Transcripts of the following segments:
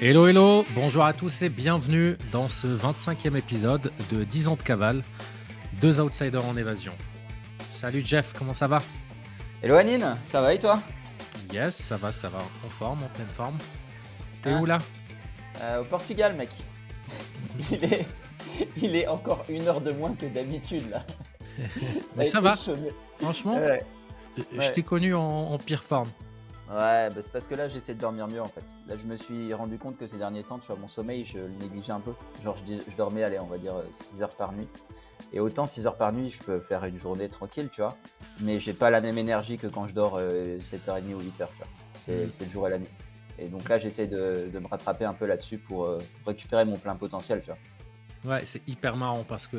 Hello, hello, bonjour à tous et bienvenue dans ce 25e épisode de 10 ans de cavale, deux outsiders en évasion. Salut Jeff, comment ça va? Hello Anine, ça va et toi? Yes, ça va, ça va, en forme, en pleine forme. T'es Ah. où là? Euh, Au Portugal, mec. il, est... il est encore une heure de moins que d'habitude là. Mais ça va, franchement, Ouais, je- je ouais. t'ai connu en, en pire forme. Ouais, bah, c'est parce que là j'essaie de dormir mieux en fait. Là je me suis rendu compte que ces derniers temps, tu vois, mon sommeil, je le négligeais un peu. Genre je, dormais, allez, on va dire 6 heures par nuit. Et autant 6 heures par nuit, je peux faire une journée tranquille, tu vois. Mais j'ai pas la même énergie que quand je dors euh, 7h30 ou 8h, tu vois. C'est c'est le jour et la nuit. Et donc là j'essaie de, de me rattraper un peu là-dessus pour euh, récupérer mon plein potentiel, tu vois. Ouais, c'est hyper marrant parce que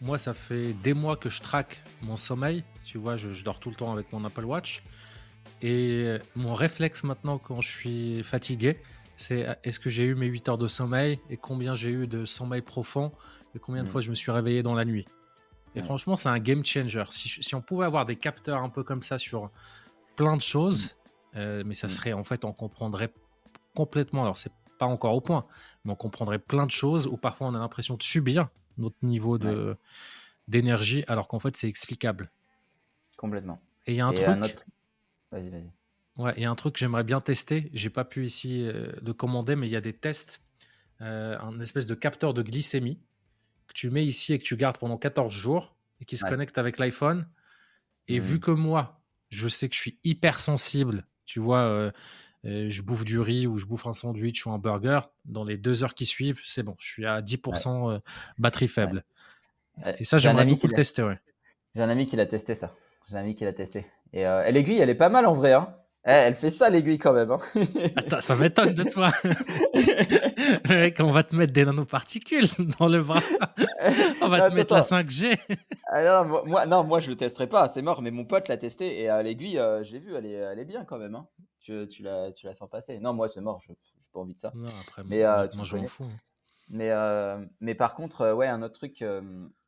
moi, ça fait des mois que je traque mon sommeil. Tu vois, je, je dors tout le temps avec mon Apple Watch. Et mon réflexe maintenant, quand je suis fatigué, c'est euh, est-ce que j'ai eu mes 8 heures de sommeil et combien j'ai eu de sommeil profond et combien de Mm. fois je me suis réveillé dans la nuit? Et Ouais. franchement, c'est un game changer. Si, on pouvait avoir des capteurs un peu comme ça sur plein de choses, euh, mais ça Mm. serait en fait, on comprendrait complètement. Alors, c'est pas encore au point, mais on comprendrait plein de choses où parfois on a l'impression de subir notre niveau de d'énergie, alors qu'en fait, c'est explicable. Complètement. Et il y a un et truc. un autre. Vas-y, vas-y. Ouais, il y a un truc que j'aimerais bien tester. J'ai pas pu ici euh, de commander, mais il y a des tests, euh, un espèce de capteur de glycémie que tu mets ici et que tu gardes pendant 14 jours et qui se Ouais. connecte avec l'iPhone. Et vu que moi, je sais que je suis hyper sensible, tu vois, euh, euh, je bouffe du riz ou je bouffe un sandwich ou un burger, dans les deux heures qui suivent, c'est bon, je suis à 10% euh, batterie faible. Ouais. Et ça, J'ai un j'aimerais ami beaucoup qui le tester, ouais. J'ai un ami qui l'a testé ça. J'ai un ami qui l'a testé. Et, euh, et l'aiguille, elle est pas mal en vrai. Hein. Eh, elle fait ça l'aiguille quand même. Hein. Attends, ça m'étonne de toi. Mec, on va te mettre des nanoparticules dans le bras. On va te Attends, mettre la attends. 5G. Ah non, moi, non, moi je le testerai pas, c'est mort. Mais mon pote l'a testé et euh, l'aiguille, euh, j'ai vu, elle est, elle est bien quand même. Hein. Tu, tu, la, tu la sens passer. Non, moi c'est mort, je n'ai pas envie de ça. Non, après, Mais, moi, je m'en fous. hein. Mais, mais par contre, ouais, un autre truc,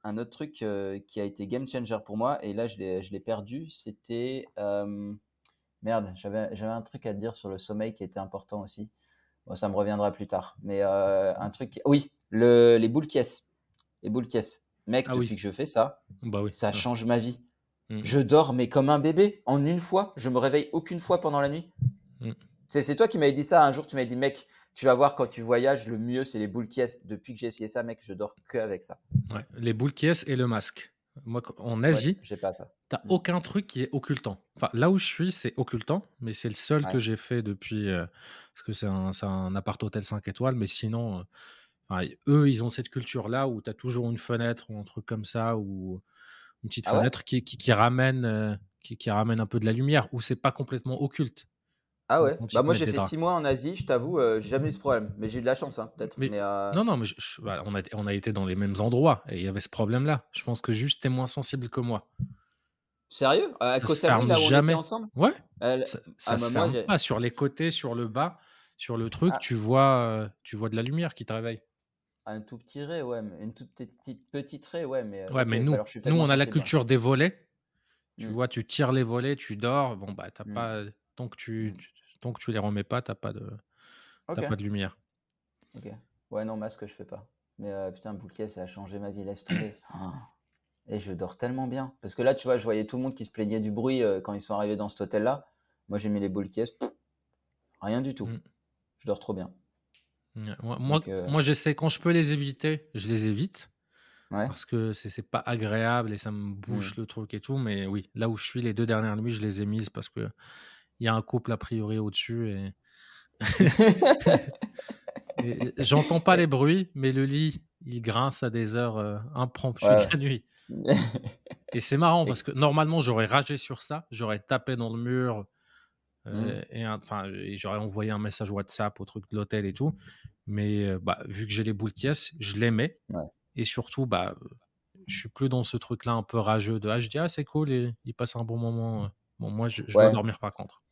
un autre truc euh, qui a été game changer pour moi, et là je l'ai, perdu, c'était. euh, merde, j'avais, un truc à te dire sur le sommeil qui était important aussi. Bon, ça me reviendra plus tard. Mais euh, un truc. Oui, le, les boules caisses. Les boules caisses. Mec, Ah depuis oui. que je fais ça, Bah oui. ça ouais. change ma vie. Mm. Je dors, mais comme un bébé, en une fois. Je me réveille aucune fois pendant la nuit. Mm. C'est, c'est toi qui m'avais dit ça un jour. Tu m'avais dit, mec, tu vas voir quand tu voyages, le mieux, c'est les boules caisses. Depuis que j'ai essayé ça, mec, je dors que avec ça. Ouais, Les boules qui et le masque. Moi, en Ouais, Asie, j'ai pas ça. t'as Mm. aucun truc qui est occultant. Enfin, là où je suis, c'est occultant, mais c'est le seul Ouais. que j'ai fait depuis. euh, parce que c'est un, appart-hôtel 5 étoiles, mais sinon, euh, eux, ils ont cette culture-là où t'as toujours une fenêtre ou un truc comme ça, ou une petite Ah ouais? fenêtre qui, qui, qui ramène, euh, qui, qui ramène un peu de la lumière, où c'est pas complètement occulte. Ah ouais. Bah moi j'ai fait draps. six mois en Asie, je t'avoue, euh, j'ai jamais eu ce problème. Mais j'ai eu de la chance, hein, peut-être. Mais Mais euh, non, non, mais je- je- bah, on, a, on a été dans les mêmes endroits et il y avait ce problème-là. Je pense que juste t'es moins sensible que moi. sérieux? À Ça là où on était jamais. ensemble? Ouais, Elle- ça, Ah ça se bah ferme pas. Sur les côtés, sur le bas, sur le truc, Ah, tu vois, euh, tu vois de la lumière qui te réveille. un tout petit ray, ouais, mais une toute petite, petite raie, ouais, mais euh, Ouais, mais bah nous, alors nous, on a la hein. culture des volets. Tu Hmm, vois, tu tires les volets, tu dors. Bon, bah, t'as hmm, pas. Tant que tu, tu- tant que tu les remets pas, t'as pas de, t'as Ok, pas de lumière. ok. Ouais, non, masque, je fais pas. Mais euh, putain, bouquet, ça a changé ma vie, laisse tomber. Ah. Et je dors tellement bien. Parce que là, tu vois, je voyais tout le monde qui se plaignait du bruit euh, quand ils sont arrivés dans cet hôtel-là. Moi, j'ai mis les boules rien du tout. Hmm. Je dors trop bien. Ouais, Moi, Donc, euh, moi, j'essaie, quand je peux les éviter, je les évite. ouais. parce que c'est pas agréable et ça me bouche le truc et tout. Mais oui, là où je suis, les deux dernières nuits, je les ai mises parce que il y a un couple a priori au-dessus et, j'entends pas les bruits, mais le lit, il grince à des heures euh, impromptues Ouais, de la nuit. Et c'est marrant parce que normalement, j'aurais ragé sur ça, j'aurais tapé dans le mur euh, et enfin, et j'aurais envoyé un message WhatsApp au truc de l'hôtel et tout. Mais euh, bah, vu que j'ai les boules qui je les mets. Ouais. Et surtout, bah, je suis plus dans ce truc-là un peu rageux de ah, je dis ah, c'est cool et il passe un bon moment. Bon, moi, je, je dois dormir par contre.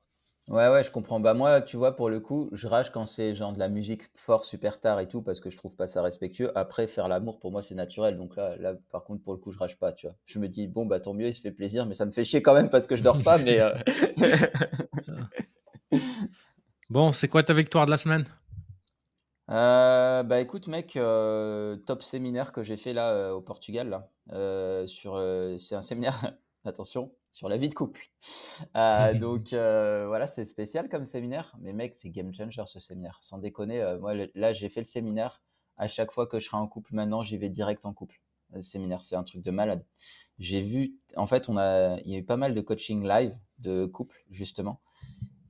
Ouais, ouais, je comprends. Bah moi, tu vois, pour le coup, je rage quand c'est genre de la musique fort super tard et tout, parce que je trouve pas ça respectueux. Après, faire l'amour, pour moi, c'est naturel. Donc là, là, par contre, pour le coup, je rage pas, tu vois. Je me dis, bon, bah tant mieux, il se fait plaisir, mais ça me fait chier quand même parce que je dors pas, mais... euh, Bon, c'est quoi ta victoire de la semaine? Euh, bah écoute mec, euh, top séminaire que j'ai fait là au Portugal là, sur c'est un séminaire, attention, sur la vie de couple. Euh, donc euh, voilà, c'est spécial comme séminaire, mais mec, c'est game changer ce séminaire. Sans déconner, euh, moi le- là j'ai fait le séminaire. À chaque fois que je serai en couple maintenant, j'y vais direct en couple. Le séminaire, c'est un truc de malade. J'ai vu, en fait, on a, il y a eu pas mal de coaching live de couple justement,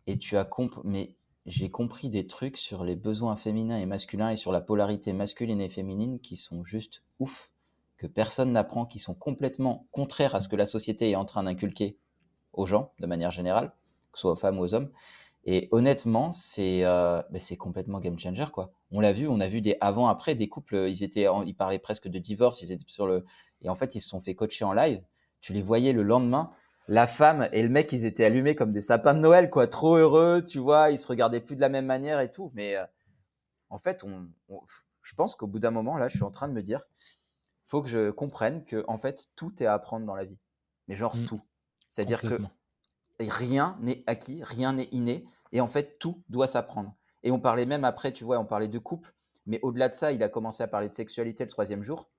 et tu as compris, mais j'ai compris des trucs sur les besoins féminins et masculins et sur la polarité masculine et féminine qui sont juste ouf, que personne n'apprend, qui sont complètement contraires à ce que la société est en train d'inculquer aux gens de manière générale, que ce soit aux femmes ou aux hommes. Et honnêtement, c'est euh, ben, complètement game changer quoi. On l'a vu, on a vu des avant après des couples, ils étaient, en- ils parlaient presque de divorce, ils étaient sur le et en fait ils se sont fait coacher en live. Tu les voyais le lendemain, la femme et le mec, ils étaient allumés comme des sapins de Noël quoi, trop heureux, tu vois, ils se regardaient plus de la même manière et tout. Mais euh, en fait, on- je pense qu'au bout d'un moment là, je suis en train de me dire, faut que je comprenne que en fait tout est à apprendre dans la vie, mais genre Mm, tout. C'est-à-dire que rien n'est acquis, rien n'est inné, et en fait, tout doit s'apprendre. Et on parlait même après, tu vois, on parlait de couple, mais au-delà de ça, il a commencé à parler de sexualité le troisième jour.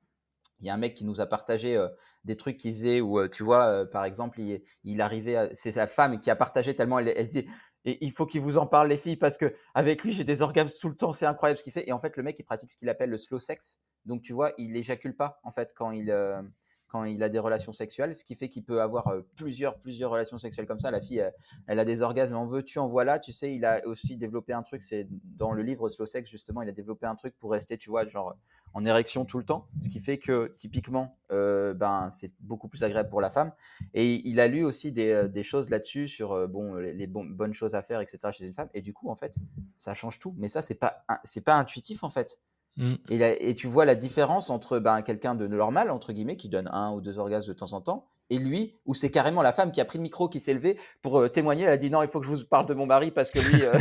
Il y a un mec qui nous a partagé euh, des trucs qu'il faisait où, euh, tu vois, euh, par exemple, il, il arrivait, à- c'est sa femme qui a partagé tellement, elle, elle disait, et il faut qu'il vous en parle les filles parce que avec lui j'ai des orgasmes tout le temps, c'est incroyable ce qu'il fait. Et en fait, le mec il pratique ce qu'il appelle le slow sex, donc tu vois, il éjacule pas en fait quand il euh, quand il a des relations sexuelles, ce qui fait qu'il peut avoir euh, plusieurs plusieurs relations sexuelles comme ça. La fille, elle, elle a des orgasmes en veux-tu, en voilà. Tu sais, il a aussi développé un truc, c'est dans le livre Slow Sex justement, il a développé un truc pour rester, tu vois, genre en érection tout le temps, ce qui fait que typiquement, euh, ben c'est beaucoup plus agréable pour la femme. Et il a lu aussi des, euh, des choses là-dessus sur euh, bon les, les bon- bonnes choses à faire, etc. chez une femme. Et du coup, en fait, ça change tout. Mais ça, c'est pas c'est pas intuitif en fait. Mm, Et, la- et tu vois la différence entre ben, quelqu'un de normal, entre guillemets, qui donne un ou deux orgasmes de temps en temps, et lui, où c'est carrément la femme qui a pris le micro, qui s'est levée pour euh, témoigner. Elle a dit non, il faut que je vous parle de mon mari parce que lui. euh,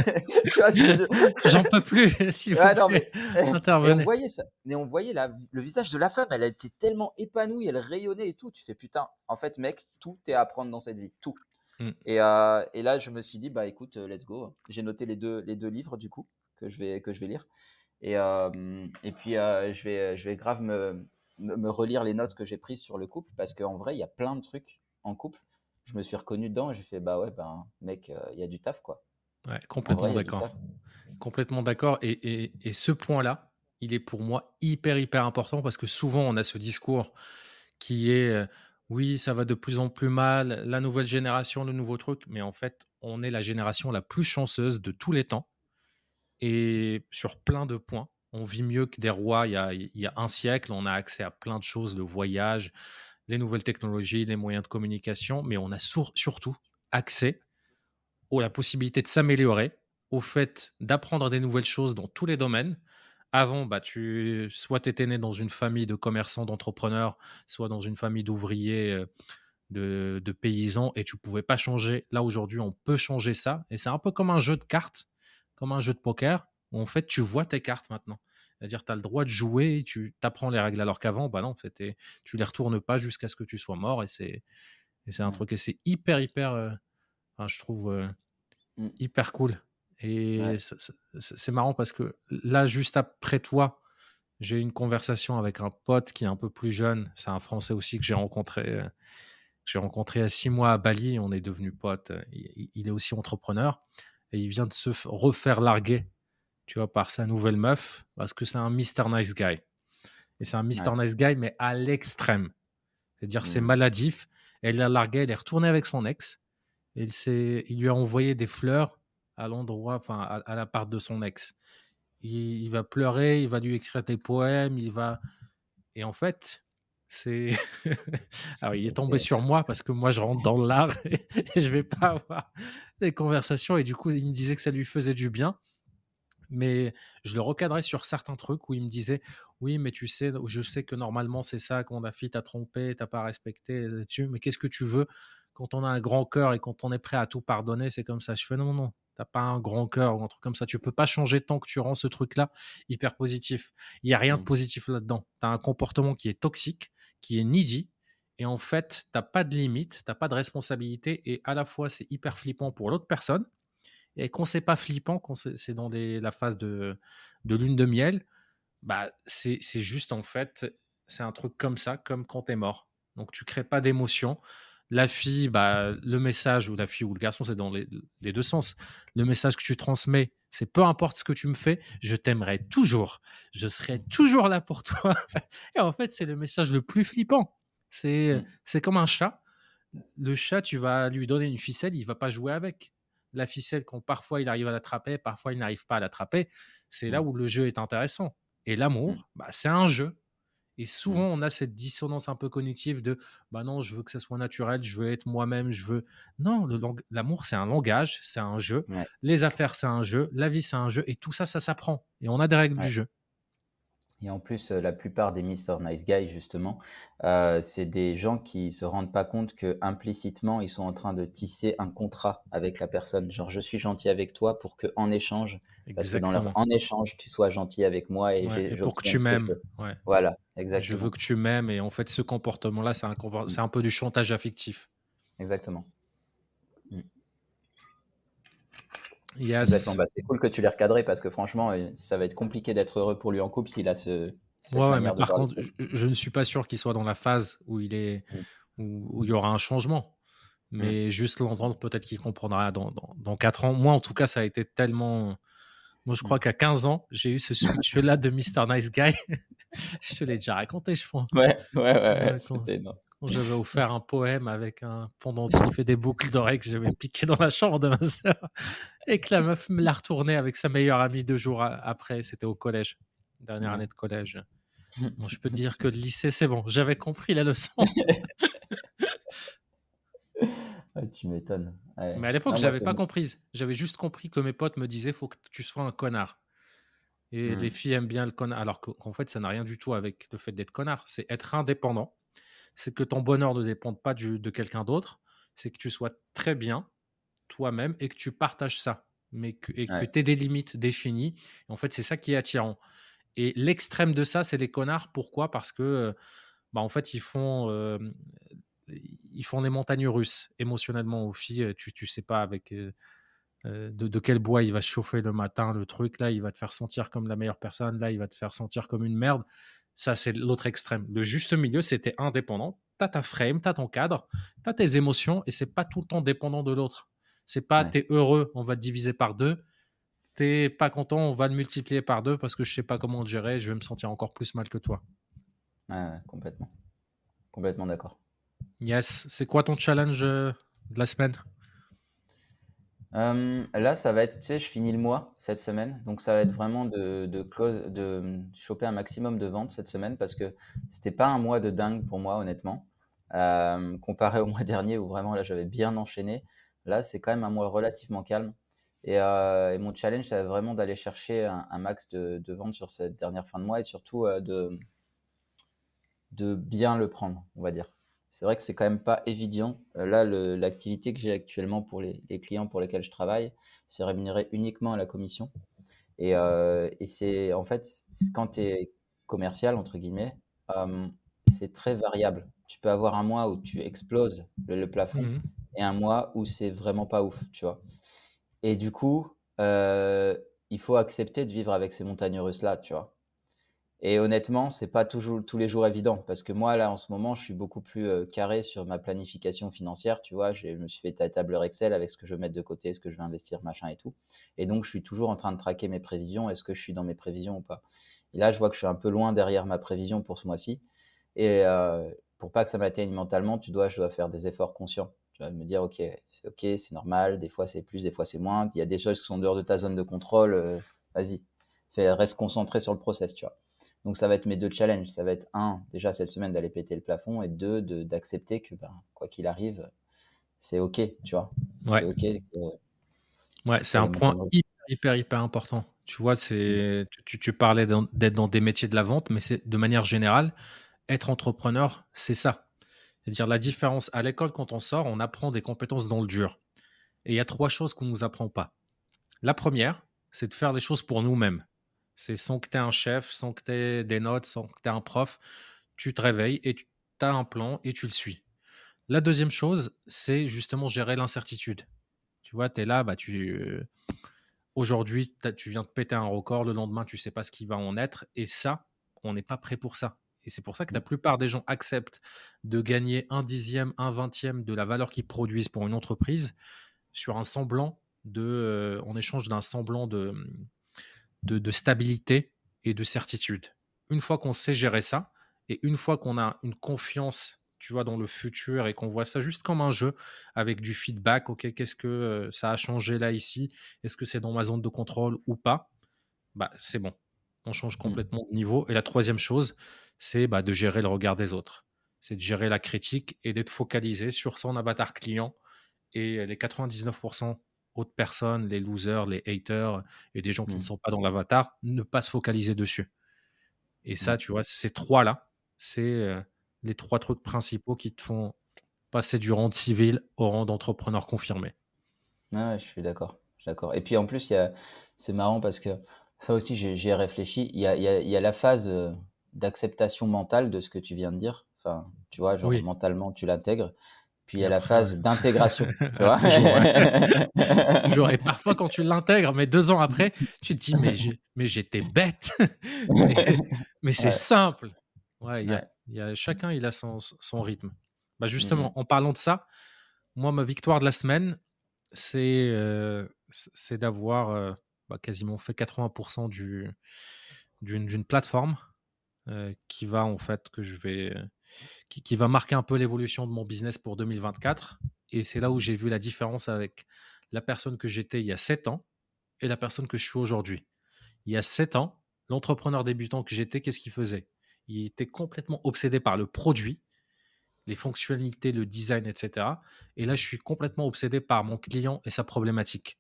J'en peux plus, s'il vous Ouais, non, mais- Et on voyait ça. Mais on voyait la- le visage de la femme, elle était tellement épanouie, elle rayonnait et tout. Tu fais putain, en fait, mec, tout est à apprendre dans cette vie. Tout. Mm. Et, euh, et là, je me suis dit, bah écoute, euh, let's go. J'ai noté les deux, les deux livres, du coup, que je vais, que je vais lire. Et, et puis, je, vais, je vais grave me, me, relire les notes que j'ai prises sur le couple, parce qu'en vrai, il y a plein de trucs en couple. Je me suis reconnu dedans et j'ai fait, bah ouais, ben, mec, euh, il y a du taf, quoi. Ouais, complètement d'accord. Complètement d'accord. Et, et- et ce point-là, il est pour moi hyper, hyper important parce que souvent, on a ce discours qui est euh, oui, ça va de plus en plus mal, la nouvelle génération, le nouveau truc. Mais en fait, on est la génération la plus chanceuse de tous les temps. Et sur plein de points, on vit mieux que des rois il y a, un siècle. On a accès à plein de choses, de voyage, les nouvelles technologies, les moyens de communication. Mais on a sur- surtout accès à la possibilité de s'améliorer, au fait d'apprendre des nouvelles choses dans tous les domaines. Avant, bah, tu, soit tu étais né dans une famille de commerçants, d'entrepreneurs, soit dans une famille d'ouvriers, euh, de, de paysans, et tu pouvais pas changer. Là, aujourd'hui, on peut changer ça. Et c'est un peu comme un jeu de cartes, comme un jeu de poker, où en fait, tu vois tes cartes maintenant. C'est-à-dire, tu as le droit de jouer, et tu apprends les règles, alors qu'avant, bah non, c'était, tu les retournes pas jusqu'à ce que tu sois mort, et c'est, et c'est un truc, et c'est hyper, hyper, euh, enfin, je trouve, euh, Mm. hyper cool. Et Ouais. c'est marrant parce que là, juste après toi, j'ai eu une conversation avec un pote qui est un peu plus jeune. C'est un Français aussi que j'ai rencontré, euh, j'ai rencontré à six mois à Bali. On est devenus potes. Il, il est aussi entrepreneur et il vient de se refaire larguer, tu vois, par sa nouvelle meuf parce que c'est un Mr. Nice Guy. Et c'est un Mr. Ouais. Nice Guy, mais à l'extrême. C'est-à-dire, c'est Mm. maladif. Elle l'a largué, elle est retournée avec son ex. Et il, il lui a envoyé des fleurs à l'endroit, enfin, à, à l'appart de son ex. Il, il va pleurer, il va lui écrire des poèmes, il va. Et en fait, c'est. Alors, il est tombé sur moi parce que moi, je rentre dans l'art et, je vais pas avoir des conversations. Et du coup, il me disait que ça lui faisait du bien. Mais je le recadrais sur certains trucs où il me disait Oui, mais tu sais, je sais que normalement, c'est ça, quand la fille t'a trompé, t'as pas respecté mais qu'est-ce que tu veux? Quand on a un grand cœur et quand on est prêt à tout pardonner, c'est comme ça. Je fais non, non, t'as pas un grand cœur ou un truc comme ça. Tu peux pas changer tant que tu rends ce truc-là hyper positif. Il y a rien de Mm. positif là-dedans. Tu as un comportement qui est toxique, qui est needy, et en fait, t'as pas de limite, t'as pas de responsabilité, et à la fois, c'est hyper flippant pour l'autre personne, Et quand c'est pas flippant, quand c'est dans la phase de, de lune de miel, bah c'est juste en fait, c'est un truc comme ça, comme quand tu es mort. Donc tu crées pas d'émotion. La fille, bah, le message, ou la fille ou le garçon, c'est dans les, les, deux sens. Le message que tu transmets, c'est peu importe ce que tu me fais, je t'aimerai toujours. Je serai toujours là pour toi. Et en fait, c'est le message le plus flippant. C'est mmh. c'est comme un chat. Le chat, tu vas lui donner une ficelle, il va pas jouer avec. La ficelle, quand parfois il arrive à l'attraper, parfois il n'arrive pas à l'attraper, c'est là mmh. où le jeu est intéressant. Et l'amour, mmh. bah, c'est un jeu. Et souvent, on a cette dissonance un peu cognitive de bah non, je veux que ça soit naturel, je veux être moi-même, je veux. Non, l'amour, c'est un langage, c'est un jeu. Les affaires, c'est un jeu. La vie, c'est un jeu. Et tout ça, ça s'apprend. Et on a des règles du jeu. Et en plus, la plupart des Mr. Nice Guys, justement, c'est des gens qui se rendent pas compte que implicitement, ils sont en train de tisser un contrat avec la personne. Genre, je suis gentil avec toi pour que en échange, parce que dans leur en échange, tu sois gentil avec moi et, pour que tu m'aimes. Voilà, exactement. Je veux que tu m'aimes et en fait, ce comportement-là, c'est un, mmh. un peu du chantage affectif. Exactement. Yes. Bah, c'est cool que tu l'aies recadré parce que franchement, euh, ça va être compliqué d'être heureux pour lui en couple s'il a ce. Ouais, mais par contre, je, ne suis pas sûr qu'il soit dans la phase où il est, mmh. où, il y aura un changement. Mmh. Mais juste l'entendre, peut-être qu'il comprendra dans, dans, dans, 4 ans. Moi, en tout cas, ça a été tellement. Moi, je crois mmh. qu'à 15 ans, j'ai eu ce switch-là de Mr. Nice Guy. je te l'ai déjà raconté, je pense. Ouais, ouais, ouais. ouais, j'avais offert un poème avec un pendentif et des boucles d'oreilles que j'avais piqué dans la chambre de ma sœur et que la meuf me l'a retourné avec sa meilleure amie deux jours après. C'était au collège, dernière année de collège. Bon, je peux te dire que le lycée, c'est bon. J'avais compris la leçon. tu m'étonnes. Mais à l'époque, je l'avais pas comprise. J'avais juste compris que mes potes me disaient faut que tu sois un connard. Et les mmh. filles aiment bien le connard. Alors qu'en fait, ça n'a rien du tout avec le fait d'être connard. C'est être indépendant c'est que ton bonheur ne dépende pas de quelqu'un d'autre, c'est que tu sois très bien toi-même et que tu partages ça, mais que, et que tu aies des limites définies. En fait, c'est ça qui est attirant. Et l'extrême de ça, c'est les connards. Pourquoi? Parce que, bah, en fait, ils font, ils font des montagnes russes émotionnellement aux filles. Tu, tu sais pas avec de, de, quel bois il va se chauffer le matin, le truc. Là, il va te faire sentir comme la meilleure personne. Là, il va te faire sentir comme une merde. Ça, c'est l'autre extrême. Le juste milieu, c'était indépendant. Tu as ta frame, tu as ton cadre, tu as tes émotions et c'est pas tout le temps dépendant de l'autre. C'est pas tu es heureux, on va te diviser par deux. T'es pas content, on va le multiplier par deux parce que je sais pas comment le gérer, je vais me sentir encore plus mal que toi. Ouais, complètement. Complètement d'accord. Yes. C'est quoi ton challenge euh, de la semaine? Là, ça va être, tu sais, je finis le mois cette semaine, donc ça va être vraiment de, de choper un maximum de ventes cette semaine parce que c'était pas un mois de dingue pour moi, honnêtement. comparé au mois dernier où vraiment là j'avais bien enchaîné, là c'est quand même un mois relativement calme. Et, et mon challenge, c'est vraiment d'aller chercher un, max de, ventes sur cette dernière fin de mois et surtout de bien le prendre, on va dire c'est vrai que c'est quand même pas évident. Euh, là, l'activité que j'ai actuellement pour les, clients pour lesquels je travaille, c'est rémunéré uniquement à la commission. Et, euh, c'est en fait, quand tu es commercial, entre guillemets, euh, c'est très variable. Tu peux avoir un mois où tu exploses le, plafond mmh et un mois où c'est vraiment pas ouf, tu vois. Et du coup, il faut accepter de vivre avec ces montagnes russes-là, tu vois. Et honnêtement, c'est pas toujours tous les jours évident parce que moi, là, en ce moment, je suis beaucoup plus euh, carré sur ma planification financière. Tu vois, je me suis fait ta tableur Excel avec ce que je veux mettre de côté, ce que je vais investir, machin et tout. Et donc, je suis toujours en train de traquer mes prévisions. Est-ce que je suis dans mes prévisions ou pas Et là, je vois que je suis un peu loin derrière ma prévision pour ce mois-ci. Et euh, pour pas que ça m'atteigne mentalement, tu dois, je dois faire des efforts conscients. Tu vas me dire, ok, c'est ok, c'est normal. Des fois, c'est plus, des fois, c'est moins. Il y a des choses qui sont dehors de ta zone de contrôle. Euh, vas-y, reste concentré sur le process, tu vois. Donc ça va être mes deux challenges. Ça va être un, déjà cette semaine d'aller péter le plafond, et deux, d'accepter que ben, quoi qu'il arrive, c'est ok, tu vois. Ouais. C'est ok. ouais, c'est un point hyper, hyper, hyper important. Tu vois, c'est, tu, tu parlais d'être dans des métiers de la vente, mais c'est de manière générale, être entrepreneur, c'est ça. C'est-à-dire la différence à l'école, quand on sort, on apprend des compétences dans le dur. Et il y a trois choses qu'on ne nous apprend pas. La première, c'est de faire les choses pour nous-mêmes. C'est sans que tu aies un chef, sans que tu aies des notes, sans que tu aies un prof, tu te réveilles et tu as un plan et tu le suis. La deuxième chose, c'est justement gérer l'incertitude. Tu vois, tu es là, bah, tu. Aujourd'hui, tu viens de péter un record, le lendemain, tu sais pas ce qui va en être. Et ça, on n'est pas prêt pour ça. Et c'est pour ça que la plupart des gens acceptent de gagner un dixième, un vingtième de la valeur qu'ils produisent pour une entreprise sur un semblant de, euh, en échange d'un semblant de, de, stabilité et de certitude. Une fois qu'on sait gérer ça, et une fois qu'on a une confiance, tu vois, dans le futur et qu'on voit ça juste comme un jeu avec du feedback, ok, qu'est-ce que euh, ça a changé là ici? Est-ce que c'est dans ma zone de contrôle ou pas? Bah, c'est bon. On change mmh. complètement de niveau. Et la troisième chose, c'est bah, de gérer le regard des autres. C'est de gérer la critique et d'être focalisé sur son avatar client et les 99% autres personnes, les losers, les haters et des gens qui ne mmh. sont pas dans l'avatar, ne pas se focaliser dessus. Et ça, mmh. tu vois, ces trois-là, c'est les trois trucs principaux qui te font passer du rang de civil au rang d'entrepreneur confirmé. Ouais, je suis d'accord. d'accord. Et puis en plus, c'est marrant parce que ça aussi, j'y ai réfléchi. Il y a, y, y a, la phase d'acceptation mentale de ce que tu viens de dire. Enfin, tu vois, genre mentalement, tu l'intègres. Puis il y a la phase d'intégration. Toujours, Et parfois, quand tu l'intègres, mais deux ans après, tu te dis, mais, j'étais bête. mais, c'est simple. Ouais, y a, chacun, il a son, son rythme. Bah justement, mmh en parlant de ça, moi, ma victoire de la semaine, c'est euh, d'avoir euh, bah, quasiment fait 80% du, d'une, plateforme euh, qui va, en fait, que je vais qui, va marquer un peu l'évolution de mon business pour 2024. Et c'est là où j'ai vu la différence avec la personne que j'étais il y a 7 ans et la personne que je suis aujourd'hui. Il y a 7 ans, l'entrepreneur débutant que j'étais, qu'est-ce qu'il faisait? Il était complètement obsédé par le produit, les fonctionnalités, le design, etc. Et là, je suis complètement obsédé par mon client et sa problématique.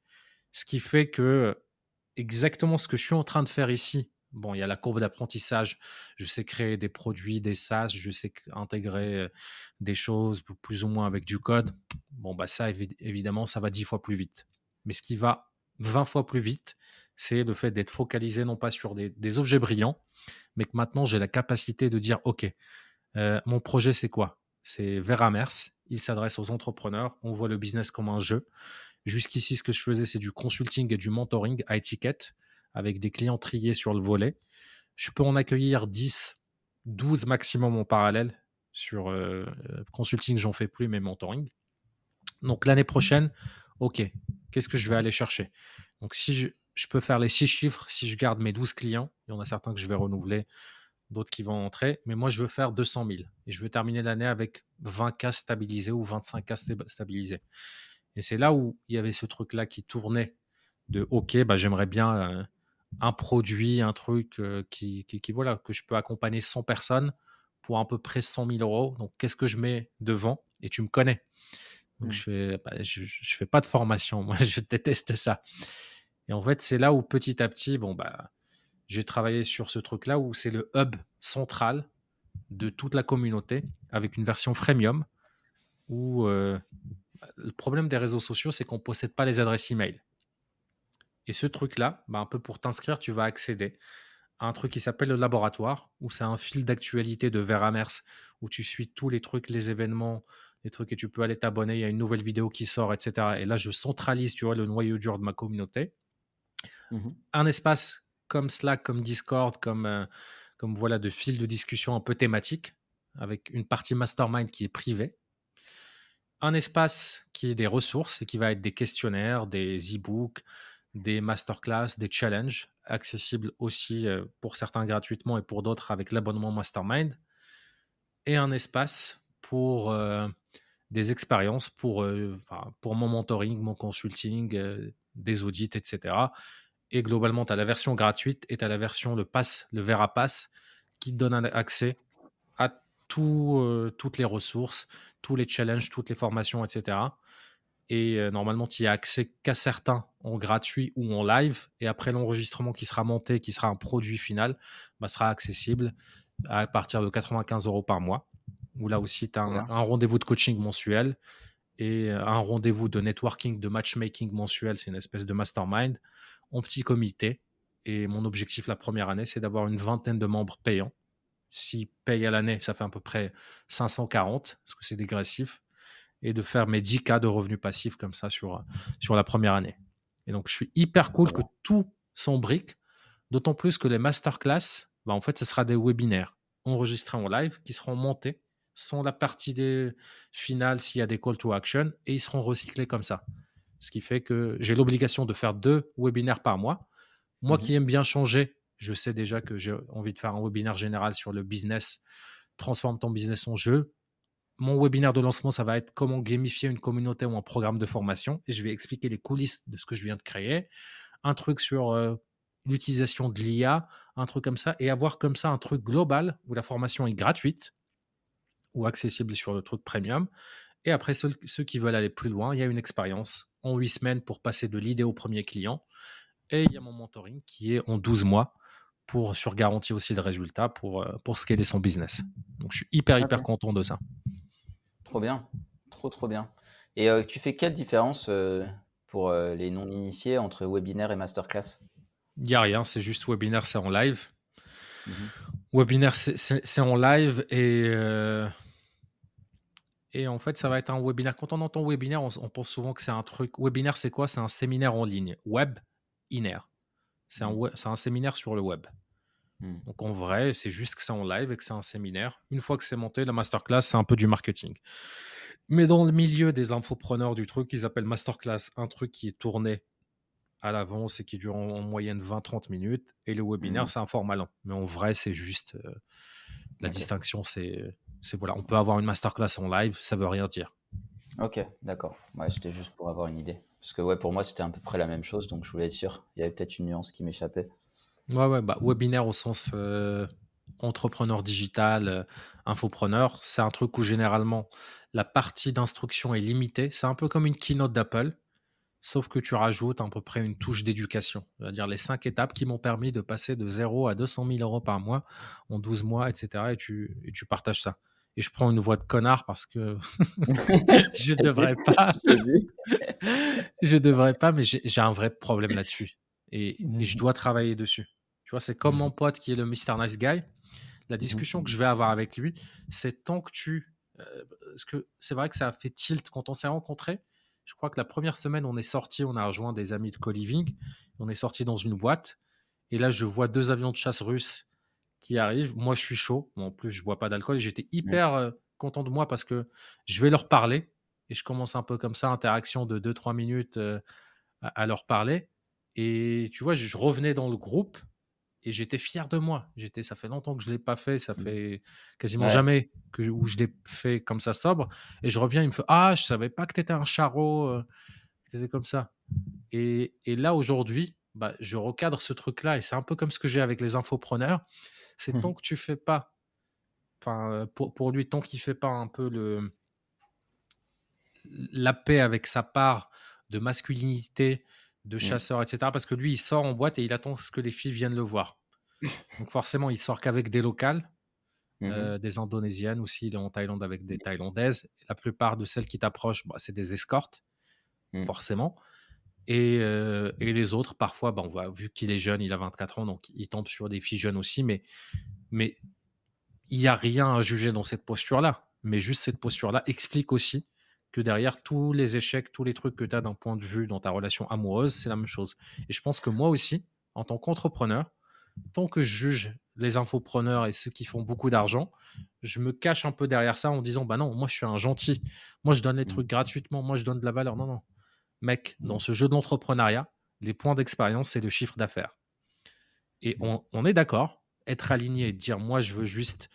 Ce qui fait que exactement ce que je suis en train de faire ici Bon, il y a la courbe d'apprentissage. Je sais créer des produits, des SaaS, je sais intégrer des choses plus ou moins avec du code. Bon, bah ça, évidemment, ça va 10 fois plus vite. Mais ce qui va 20 fois plus vite, c'est le fait d'être focalisé non pas sur des, objets brillants, mais que maintenant j'ai la capacité de dire, OK, mon projet, c'est quoi? C'est Veramers. Il s'adresse aux entrepreneurs. On voit le business comme un jeu. Jusqu'ici, ce que je faisais, c'est du consulting et du mentoring à étiquette avec des clients triés sur le volet. Je peux en accueillir 10, 12 maximum en parallèle. Sur euh, consulting, j'en fais plus, mais mentoring. Donc l'année prochaine, OK, qu'est-ce que je vais aller chercher? Donc si je, peux faire les 6 chiffres, si je garde mes 12 clients, il y en a certains que je vais renouveler, d'autres qui vont entrer, mais moi je veux faire 200 000 et je veux terminer l'année avec 20 cas stabilisés ou 25 cas stabilisés. Et c'est là où il y avait ce truc-là qui tournait de OK, bah, j'aimerais bien euh, un produit, un truc qui, qui, voilà, que je peux accompagner 100 personnes pour à peu près 100 000 euros. Donc, qu'est-ce que je mets devant Et tu me connais. Donc, mmh. je fais, bah, je, fais pas de formation. Moi, je déteste ça. Et en fait, c'est là où petit à petit, bon, bah, j'ai travaillé sur ce truc-là où c'est le hub central de toute la communauté avec une version freemium où le problème des réseaux sociaux, c'est qu'on ne possède pas les adresses email. Et ce truc-là, bah, un peu pour t'inscrire, tu vas accéder à un truc qui s'appelle le laboratoire, où c'est un fil d'actualité de Veramers, où tu suis tous les trucs, les événements, les trucs, et tu peux aller t'abonner, il y a une nouvelle vidéo qui sort, etc. Et là, je centralise, tu vois, le noyau dur de ma communauté. Mmh un espace comme Slack, comme Discord, comme, euh, comme voilà, de fil de discussion un peu thématique, avec une partie mastermind qui est privée. Un espace qui est des ressources et qui va être des questionnaires, des e-books, des masterclass, des challenges accessibles aussi euh, pour certains gratuitement et pour d'autres avec l'abonnement Mastermind. Et un espace pour euh, des expériences, pour, euh, pour mon mentoring, mon consulting, des audits, etc. Et globalement, tu as la version gratuite et tu as la version, le pass, le Vera Pass, qui donne accès à tout, toutes les ressources, tous les challenges, toutes les formations, etc. Et normalement, tu y as accès qu'à certains en gratuit ou en live. Et après l'enregistrement qui sera monté, qui sera un produit final, bah, sera accessible à partir de 95 euros par mois. Où là aussi, tu as un, rendez-vous de coaching mensuel et un rendez-vous de networking, de matchmaking mensuel. C'est une espèce de mastermind en petit comité. Et mon objectif la première année, c'est d'avoir une vingtaine de membres payants. S'ils payent à l'année, ça fait à peu près 540, parce que c'est dégressif. Et de faire mes 10K de revenus passifs comme ça sur, sur la première année. Et donc, je suis hyper cool que tout s'embrique, d'autant plus que les masterclass, bah, en fait, ce sera des webinaires enregistrés en live qui seront montés sans la partie des finales s'il y a des call to action et ils seront recyclés comme ça. Ce qui fait que j'ai l'obligation de faire deux webinaires par mois. Moi mmh qui aime bien changer, je sais déjà que j'ai envie de faire un webinaire général sur le business, transforme ton business en jeu mon webinaire de lancement, ça va être comment gamifier une communauté ou un programme de formation. Et je vais expliquer les coulisses de ce que je viens de créer. Un truc sur euh, l'utilisation de l'IA, un truc comme ça. Et avoir comme ça un truc global où la formation est gratuite ou accessible sur le truc premium. Et après, ceux, qui veulent aller plus loin, il y a une expérience en huit semaines pour passer de l'idée au premier client. Et il y a mon mentoring qui est en 12 mois pour sur garantie aussi de résultats pour, euh, pour scaler son business. Donc je suis hyper, hyper content de ça. Trop bien. Trop, trop bien. Et euh, tu fais quelle différence euh, pour euh, les non-initiés entre webinaire et masterclass? Il n'y a rien, c'est juste webinaire, c'est en live. Mmh webinaire, c'est en live et, et en fait, ça va être un webinaire. Quand on entend webinaire, on, pense souvent que c'est un truc. Webinaire, c'est quoi? C'est un séminaire en ligne. Web, iner. C'est un, mmh. un séminaire sur le web. Mmh. Donc en vrai, c'est juste que c'est en live et que c'est un séminaire. Une fois que c'est monté, la masterclass, c'est un peu du marketing. Mais dans le milieu des infopreneurs du truc, ils appellent masterclass un truc qui est tourné à l'avance et qui dure en, moyenne 20-30 minutes. Et le webinaire, mmh. c'est un format long. Mais en vrai, c'est juste. Euh, la distinction, c'est. Voilà, on peut avoir une masterclass en live, ça veut rien dire. Ok, d'accord. Ouais, c'était juste pour avoir une idée. Parce que ouais, pour moi, c'était à peu près la même chose, donc je voulais être sûr. Il y avait peut-être une nuance qui m'échappait. Ouais, ouais, bah, webinaire au sens euh, entrepreneur digital, euh, infopreneur, c'est un truc où généralement la partie d'instruction est limitée. C'est un peu comme une keynote d'Apple, sauf que tu rajoutes à peu près une touche d'éducation. C'est-à-dire les cinq étapes qui m'ont permis de passer de 0 à 200 000 euros par mois en 12 mois, etc. Et tu, et tu partages ça. Et je prends une voix de connard parce que je devrais pas. je devrais pas, mais j'ai un vrai problème là-dessus. Et, et, je mmh. dois travailler dessus c'est comme mon mmh pote qui est le Mr. Nice Guy. La mmh discussion que je vais avoir avec lui, c'est tant que tu. Euh, parce que c'est vrai que ça a fait tilt quand on s'est rencontrés. Je crois que la première semaine, on est sorti, on a rejoint des amis de co-living. On est sorti dans une boîte. Et là, je vois deux avions de chasse russes qui arrivent. Moi, je suis chaud. en plus, je bois pas d'alcool. J'étais mmh. hyper euh, content de moi parce que je vais leur parler. Et je commence un peu comme ça, interaction de 2-3 minutes euh, à, leur parler. Et tu vois, je revenais dans le groupe et j'étais fier de moi. J'étais, ça fait longtemps que je l'ai pas fait, ça mmh. fait quasiment jamais que où je l'ai fait comme ça sobre. Et je reviens, il me fait ah, je savais pas que tu étais un charreau, euh, c'était comme ça. Et, et là aujourd'hui, bah, je recadre ce truc-là et c'est un peu comme ce que j'ai avec les infopreneurs. C'est mmh. tant que tu fais pas, enfin pour, pour lui, tant qu'il fait pas un peu le la paix avec sa part de masculinité, de mmh. chasseurs, etc. Parce que lui, il sort en boîte et il attend que les filles viennent le voir. Donc forcément, il sort qu'avec des locales, mmh euh, des indonésiennes aussi, en Thaïlande avec des thaïlandaises. La plupart de celles qui t'approchent, bah, c'est des escortes, mmh. forcément. Euh, et, les autres, parfois, bah, on voit, vu qu'il est jeune, il a 24 ans, donc il tombe sur des filles jeunes aussi, mais, mais il n'y a rien à juger dans cette posture-là. Mais juste cette posture-là explique aussi que derrière tous les échecs, tous les trucs que tu as d'un point de vue dans ta relation amoureuse, c'est la même chose. Et je pense que moi aussi, en tant qu'entrepreneur, tant que je juge les infopreneurs et ceux qui font beaucoup d'argent, je me cache un peu derrière ça en disant bah non, moi je suis un gentil, moi je donne les mmh. trucs gratuitement, moi je donne de la valeur. Non, non. Mec, mmh. dans ce jeu de l'entrepreneuriat, les points d'expérience, c'est le chiffre d'affaires. Et mmh. on, est d'accord, être aligné et dire moi je veux juste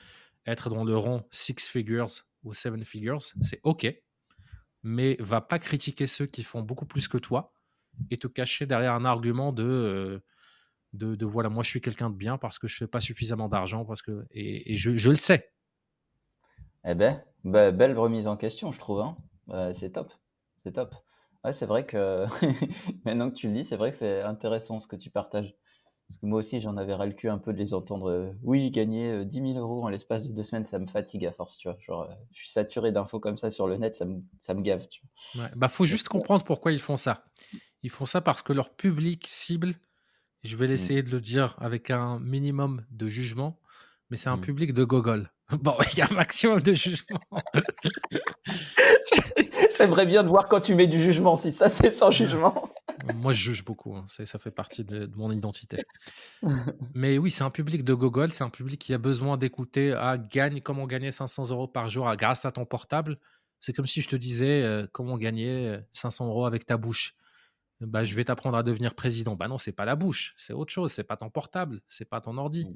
être dans le rang six figures ou seven figures, c'est OK mais va pas critiquer ceux qui font beaucoup plus que toi et te cacher derrière un argument de, euh, de, voilà, moi je suis quelqu'un de bien parce que je fais pas suffisamment d'argent parce que et, je, je, le sais. Eh ben, belle remise en question, je trouve. Hein. c'est top, c'est top. Ouais, c'est vrai que maintenant que tu le dis, c'est vrai que c'est intéressant ce que tu partages. Parce que moi aussi, j'en avais ras le cul un peu de les entendre. Euh, oui, gagner 10 euh, 000 euros en l'espace de deux semaines, ça me fatigue à force, tu vois. Genre, euh, je suis saturé d'infos comme ça sur le net, ça me, ça me gave, tu vois. Ouais, bah, faut juste comprendre pourquoi ils font ça. Ils font ça parce que leur public cible, je vais mmh. essayer de le dire avec un minimum de jugement, mais c'est un mmh. public de gogol. Bon, il y a un maximum de jugement. J'aimerais bien de voir quand tu mets du jugement, si ça c'est sans jugement. Moi, je juge beaucoup. Hein. Ça fait partie de, mon identité. Mais oui, c'est un public de Gogol. C'est un public qui a besoin d'écouter à gagne comment gagner 500 euros par jour grâce à ton portable. C'est comme si je te disais euh, comment gagner 500 euros avec ta bouche. Bah, je vais t'apprendre à devenir président. Bah non, c'est pas la bouche, c'est autre chose. C'est pas ton portable, c'est pas ton ordi. Mmh.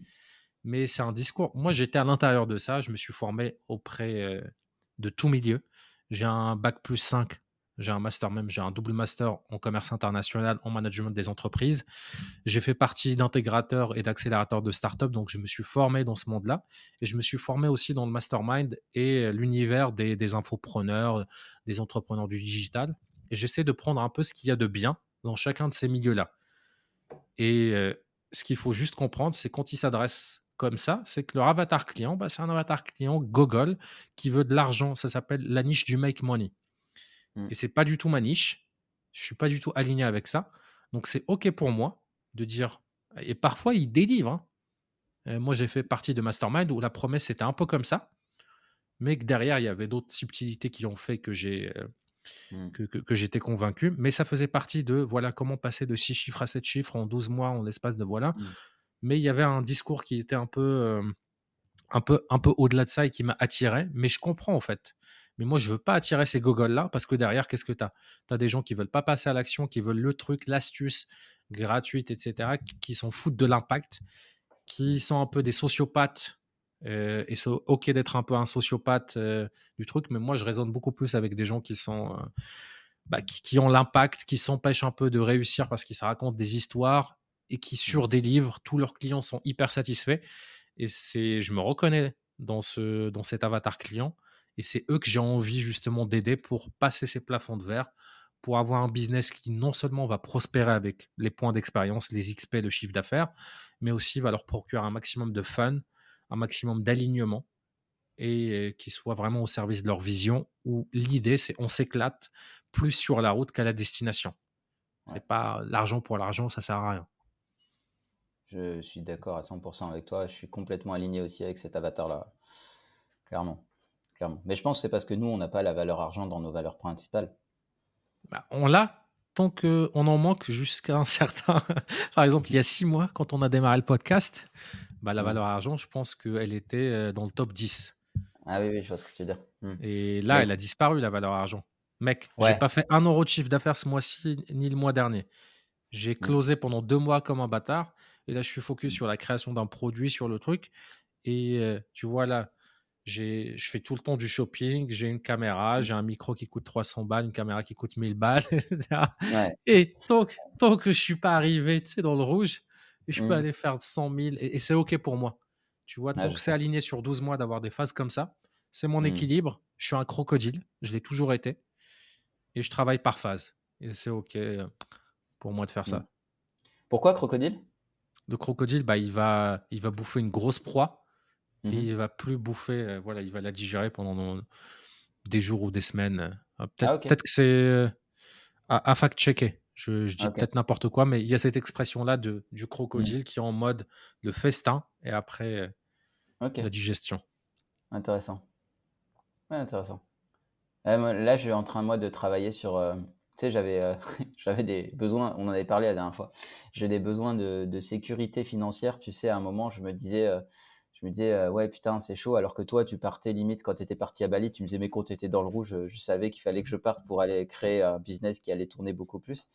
Mais c'est un discours. Moi, j'étais à l'intérieur de ça. Je me suis formé auprès euh, de tout milieu. J'ai un bac plus 5 j'ai un master même, j'ai un double master en commerce international, en management des entreprises. J'ai fait partie d'intégrateurs et d'accélérateurs de start-up, donc je me suis formé dans ce monde-là. Et je me suis formé aussi dans le mastermind et l'univers des, infopreneurs, des entrepreneurs du digital. Et j'essaie de prendre un peu ce qu'il y a de bien dans chacun de ces milieux-là. Et euh, ce qu'il faut juste comprendre, c'est quand ils s'adressent comme ça, c'est que leur avatar client, bah, c'est un avatar client Google qui veut de l'argent. Ça s'appelle la niche du make money. Mmh. Et c'est pas du tout ma niche. Je suis pas du tout aligné avec ça. Donc c'est OK pour moi de dire. Et parfois, ils délivrent. Hein. moi, j'ai fait partie de Mastermind où la promesse était un peu comme ça. Mais que derrière, il y avait d'autres subtilités qui ont fait que j'ai. Mmh. Que, j'étais convaincu, mais ça faisait partie de voilà comment passer de 6 chiffres à 7 chiffres en 12 mois en l'espace de voilà. Mmh. Mais il y avait un discours qui était un peu, un peu, un peu au-delà de ça et qui m'a attiré. Mais je comprends en fait. Mais moi, je veux pas attirer ces gogoles-là parce que derrière, qu'est-ce que tu as Tu as des gens qui veulent pas passer à l'action, qui veulent le truc, l'astuce gratuite, etc., qui s'en foutent de l'impact, qui sont un peu des sociopathes. Euh, et c'est OK d'être un peu un sociopathe euh, du truc, mais moi, je raisonne beaucoup plus avec des gens qui sont. Euh, bah, qui, ont l'impact, qui s'empêchent un peu de réussir parce qu'ils se racontent des histoires et qui mmh. surdélivrent. Tous leurs clients sont hyper satisfaits. Et c'est, je me reconnais dans, ce, dans cet avatar client. Et c'est eux que j'ai envie justement d'aider pour passer ces plafonds de verre, pour avoir un business qui non seulement va prospérer avec les points d'expérience, les XP, le chiffre d'affaires, mais aussi va leur procurer un maximum de fun, un maximum d'alignement et qui soit vraiment au service de leur vision où l'idée c'est on s'éclate plus sur la route qu'à la destination. Et pas l'argent pour l'argent, ça sert à rien. Je suis d'accord à 100% avec toi. Je suis complètement aligné aussi avec cet avatar-là. Clairement. Mais je pense que c'est parce que nous, on n'a pas la valeur argent dans nos valeurs principales. Bah, on l'a tant qu'on en manque jusqu'à un certain. Par exemple, il y a six mois, quand on a démarré le podcast, bah, la mmh. valeur argent, je pense qu'elle était euh, dans le top 10. Ah oui, oui, je vois ce que tu veux dire. Mmh. Et là, elle a disparu, la valeur argent. Mec, je j'ai pas fait un euro de chiffre d'affaires ce mois-ci ni le mois dernier. J'ai mmh. closé pendant deux mois comme un bâtard. Et là, je suis focus sur la création d'un produit, sur le truc. Et euh, tu vois là, je fais tout le temps du shopping, j'ai une caméra, mmh. j'ai un micro qui coûte 300 balles, une caméra qui coûte 1000 balles, Et tant que, tant que je suis pas arrivé dans le rouge, je peux mmh. aller faire 100 000 et, c'est OK pour moi. Tu vois, donc c'est aligné sur 12 mois d'avoir des phases comme ça. C'est mon mmh. équilibre. Je suis un crocodile, je l'ai toujours été. Et je travaille par phase. Et c'est OK euh, pour moi de faire ça. Pourquoi crocodile? Le crocodile, bah, il, va, il va bouffer une grosse proie et mmh il va plus bouffer, voilà, il va la digérer pendant des jours ou des semaines. Ah, ah, peut-être que c'est à, fact-checker. Je, dis peut-être n'importe quoi, mais il y a cette expression-là de, du mmh. crocodile qui est en mode le festin et après la digestion. Intéressant. intéressant. là, je suis en train, moi, de travailler sur. tu sais, j'avais j'avais des besoins, on en avait parlé la dernière fois. J'ai des besoins de, de, sécurité financière. Tu sais, à un moment, je me disais je me disais, euh, ouais, putain, c'est chaud. Alors que toi, tu partais limite quand tu étais parti à Bali, tu me disais, mais quand tu étais dans le rouge, je, savais qu'il fallait que je parte pour aller créer un business qui allait tourner beaucoup plus.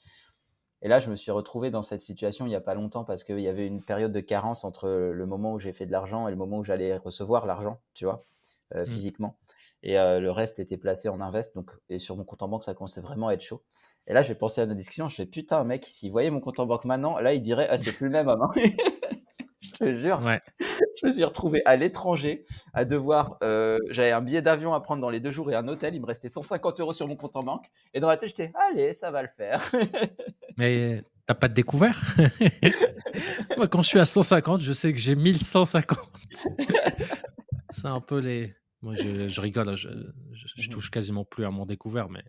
Et là, je me suis retrouvé dans cette situation il n'y a pas longtemps parce qu'il y avait une période de carence entre le moment où j'ai fait de l'argent et le moment où j'allais recevoir l'argent, tu vois, euh, mmh. physiquement. Et euh, le reste était placé en invest. Donc, et sur mon compte en banque, ça commençait vraiment à être chaud. Et là, j'ai pensé à nos discussions. Je fais putain, mec, s'il voyait mon compte en banque maintenant, là, il dirait, ah, c'est plus le même homme. Hein. je te jure. Ouais. je me suis retrouvé à l'étranger à devoir. Euh, j'avais un billet d'avion à prendre dans les deux jours et un hôtel. Il me restait 150 euros sur mon compte en banque. Et dans la tête, j'étais allez, ça va le faire. Mais t'as pas de découvert? Moi, quand je suis à 150, je sais que j'ai 1150. C'est un peu les. Moi, je, rigole, je, je, mmh touche quasiment plus à mon découvert, mais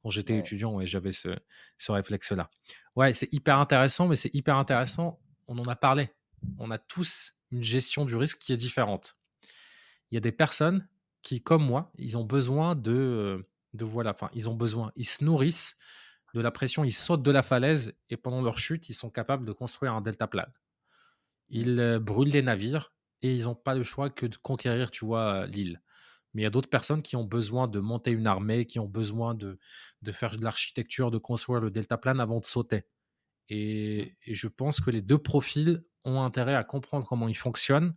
quand j'étais étudiant, j'avais ce, ce réflexe-là. Ouais, c'est hyper intéressant, mais c'est hyper intéressant. On en a parlé. On a tous une gestion du risque qui est différente. Il y a des personnes qui, comme moi, ils ont besoin de, de voilà, enfin, ils ont besoin, ils se nourrissent de la pression, ils sautent de la falaise et pendant leur chute, ils sont capables de construire un delta plane. Ils euh, brûlent des navires et ils n'ont pas le choix que de conquérir, tu vois, l'île. Mais il y a d'autres personnes qui ont besoin de monter une armée, qui ont besoin de, de faire de l'architecture, de construire le delta plane avant de sauter. Et, et, je pense que les deux profils ont intérêt à comprendre comment ils fonctionnent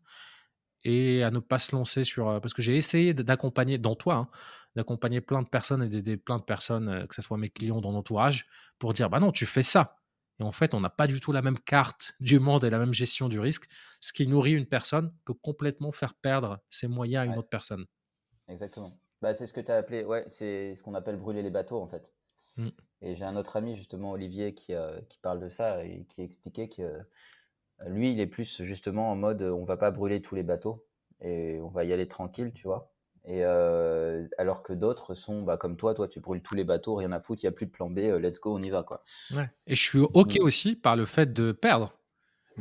et à ne pas se lancer sur. Parce que j'ai essayé d'accompagner, dans toi, hein, d'accompagner plein de personnes et d'aider plein de personnes, que ce soit mes clients dans l'entourage, pour dire bah non, tu fais ça. Et en fait, on n'a pas du tout la même carte du monde et la même gestion du risque. Ce qui nourrit une personne peut complètement faire perdre ses moyens à une autre personne. Exactement. Bah, c'est ce que tu as appelé, ouais, c'est ce qu'on appelle brûler les bateaux en fait. Mmh. Et j'ai un autre ami, justement, Olivier, qui, qui parle de ça et qui expliquait que lui, il est plus justement en mode on va pas brûler tous les bateaux et on va y aller tranquille, tu vois. Et alors que d'autres sont bah, comme toi, toi tu brûles tous les bateaux, rien à foutre, il n'y a plus de plan B, let's go, on y va quoi. Ouais. Et je suis ok mmh. aussi par le fait de perdre.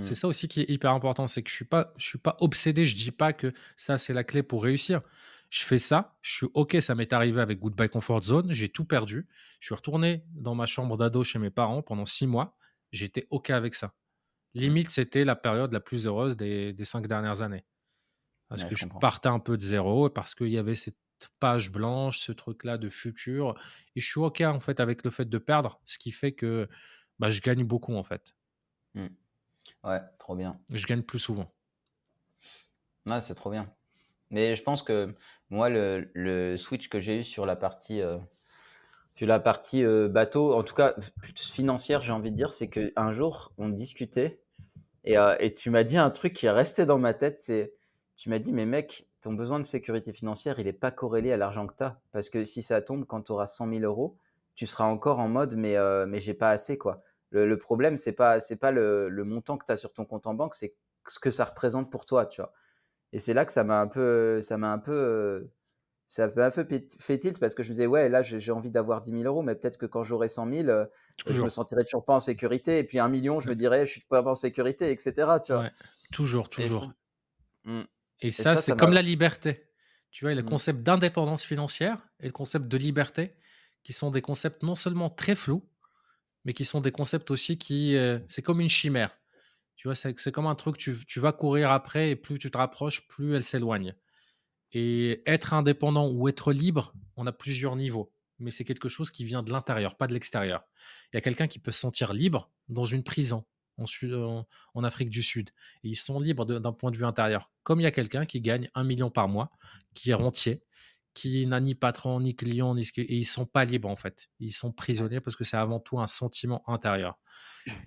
C'est mmh. ça aussi qui est hyper important, c'est que je suis pas, je suis pas obsédé. Je dis pas que ça c'est la clé pour réussir. Je fais ça, je suis ok. Ça m'est arrivé avec Goodbye Comfort Zone, j'ai tout perdu. Je suis retourné dans ma chambre d'ado chez mes parents pendant six mois. J'étais ok avec ça. Limite, c'était la période la plus heureuse des, cinq dernières années. Parce que je, partais un peu de zéro, et parce qu'il y avait cette page blanche, ce truc-là de futur. Et je suis OK en fait avec le fait de perdre, ce qui fait que bah, je gagne beaucoup en fait. Mmh. Ouais, trop bien. Je gagne plus souvent. Ouais, c'est trop bien. Mais je pense que moi, le, switch que j'ai eu sur la partie euh, la partie euh, bateau, en tout cas financière, j'ai envie de dire, c'est qu'un jour, on discutait euh, et, tu m'as dit un truc qui est resté dans ma tête, c'est, tu m'as dit, mais mec, ton besoin de sécurité financière, il n'est pas corrélé à l'argent que tu as. Parce que si ça tombe quand tu auras 100 000 euros, tu seras encore en mode, mais, euh, mais j'ai pas assez, quoi. Le, problème, c'est pas, c'est pas le, le montant que tu as sur ton compte en banque, c'est ce que ça représente pour toi, tu vois. Et c'est là que ça m'a un peu, ça m'a un peu ça fait un peu fait tilt parce que je me disais, ouais, là, j'ai envie d'avoir 10 000 euros, mais peut-être que quand j'aurai 100 000, euh, je me sentirai toujours pas en sécurité. Et puis un million, je me dirais, je suis pas en sécurité, etc. Tu vois. toujours, toujours. Mmh. Et ça, c'est comme la liberté. Tu vois, le mmh. concept d'indépendance financière et le concept de liberté, qui sont des concepts non seulement très flous, mais qui sont des concepts aussi qui. Euh, c'est comme une chimère. Tu vois, c'est comme un truc, tu, tu vas courir après et plus tu te rapproches, plus elle s'éloigne. Et être indépendant ou être libre, on a plusieurs niveaux, mais c'est quelque chose qui vient de l'intérieur, pas de l'extérieur. Il y a quelqu'un qui peut se sentir libre dans une prison en, Afrique du Sud. Ils sont libres d'un point de vue intérieur. Comme il y a quelqu'un qui gagne un million par mois, qui est rentier, qui n'a ni patron, ni client, ni... et ils sont pas libres en fait. Ils sont prisonniers parce que c'est avant tout un sentiment intérieur.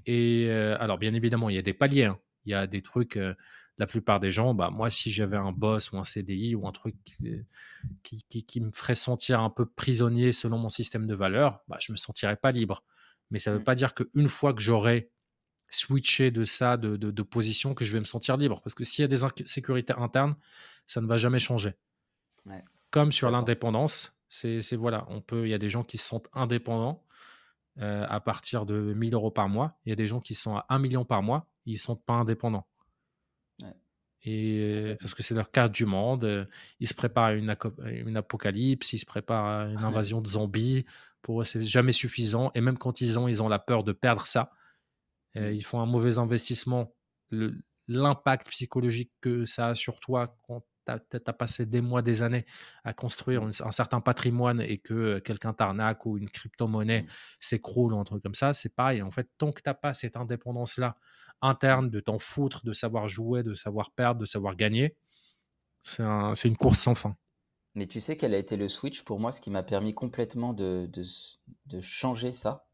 Et euh, alors, bien évidemment, il y a des paliers. Hein. Il y a des trucs. Euh, la plupart des gens, bah, moi, si j'avais un boss ou un CDI ou un truc qui, qui, me ferait sentir un peu prisonnier selon mon système de valeurs, bah, je ne me sentirais pas libre. Mais ça ne veut mmh. pas dire qu'une fois que j'aurai switché de ça, de, de, position, que je vais me sentir libre. Parce que s'il y a des insécurités internes, ça ne va jamais changer. Comme sur l'indépendance, c'est voilà, on peut, il y a des gens qui se sentent indépendants euh, à partir de 1000 euros par mois. Il y a des gens qui sont à 1 million par mois, ils ne sont pas indépendants. Et parce que c'est leur carte du monde. Ils se préparent à une, une apocalypse, ils se préparent à une invasion de zombies. Pour eux, c'est jamais suffisant. Et même quand ils ont, ils ont la peur de perdre ça. Mmh. ils font un mauvais investissement. L'impact psychologique que ça a sur toi quand tu as, passé des mois, des années à construire mmh. un certain patrimoine et que quelqu'un t'arnaque ou une crypto-monnaie mmh. s'écroule ou un truc comme ça, c'est pareil. En fait, tant que tu n'as pas cette indépendance-là interne de t'en foutre, de savoir jouer, de savoir perdre, de savoir gagner, c'est une course sans fin. Mais tu sais quel a été le switch pour moi, ce qui m'a permis complètement de, de changer ça?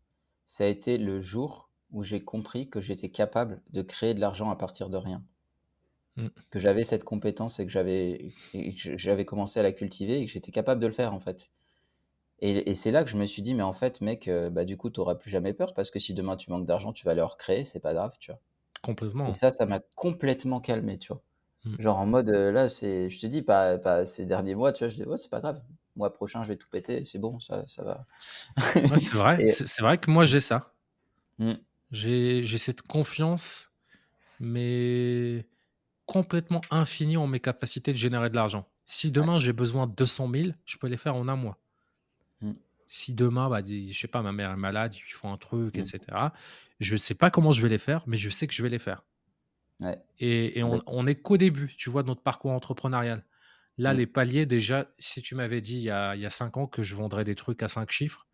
Ça a été le jour où j'ai compris que j'étais capable de créer de l'argent à partir de rien. Mm. que j'avais cette compétence et que j'avais j'avais commencé à la cultiver et que j'étais capable de le faire en fait. Et, c'est là que je me suis dit, mais en fait, mec, euh, bah, du coup, tu n'auras plus jamais peur parce que si demain tu manques d'argent, tu vas le recréer, c'est pas grave, tu vois. Complètement. Et ça, ça m'a complètement calmé, tu vois. Mm. Genre en mode, euh, là, c'est, je te dis, pas, pas ces derniers mois, tu vois, je dis, ouais, c'est pas grave. Mois prochain, je vais tout péter, c'est bon, ça, ça va. c'est vrai, c'est vrai que moi, j'ai ça. Mm. J'ai cette confiance, mais complètement infini en mes capacités de générer de l'argent. Si demain j'ai besoin de 200 000, je peux les faire en un mois. Si demain, bah, je sais pas, ma mère est malade, ils font un truc, Mmh. etc. Je sais pas comment je vais les faire, mais je sais que je vais les faire. Ouais. Et, et on, on est qu'au début, tu vois, de notre parcours entrepreneurial. Là, Mmh. les paliers, déjà, si tu m'avais dit il y, a, il y a cinq ans que je vendrais des trucs à cinq chiffres,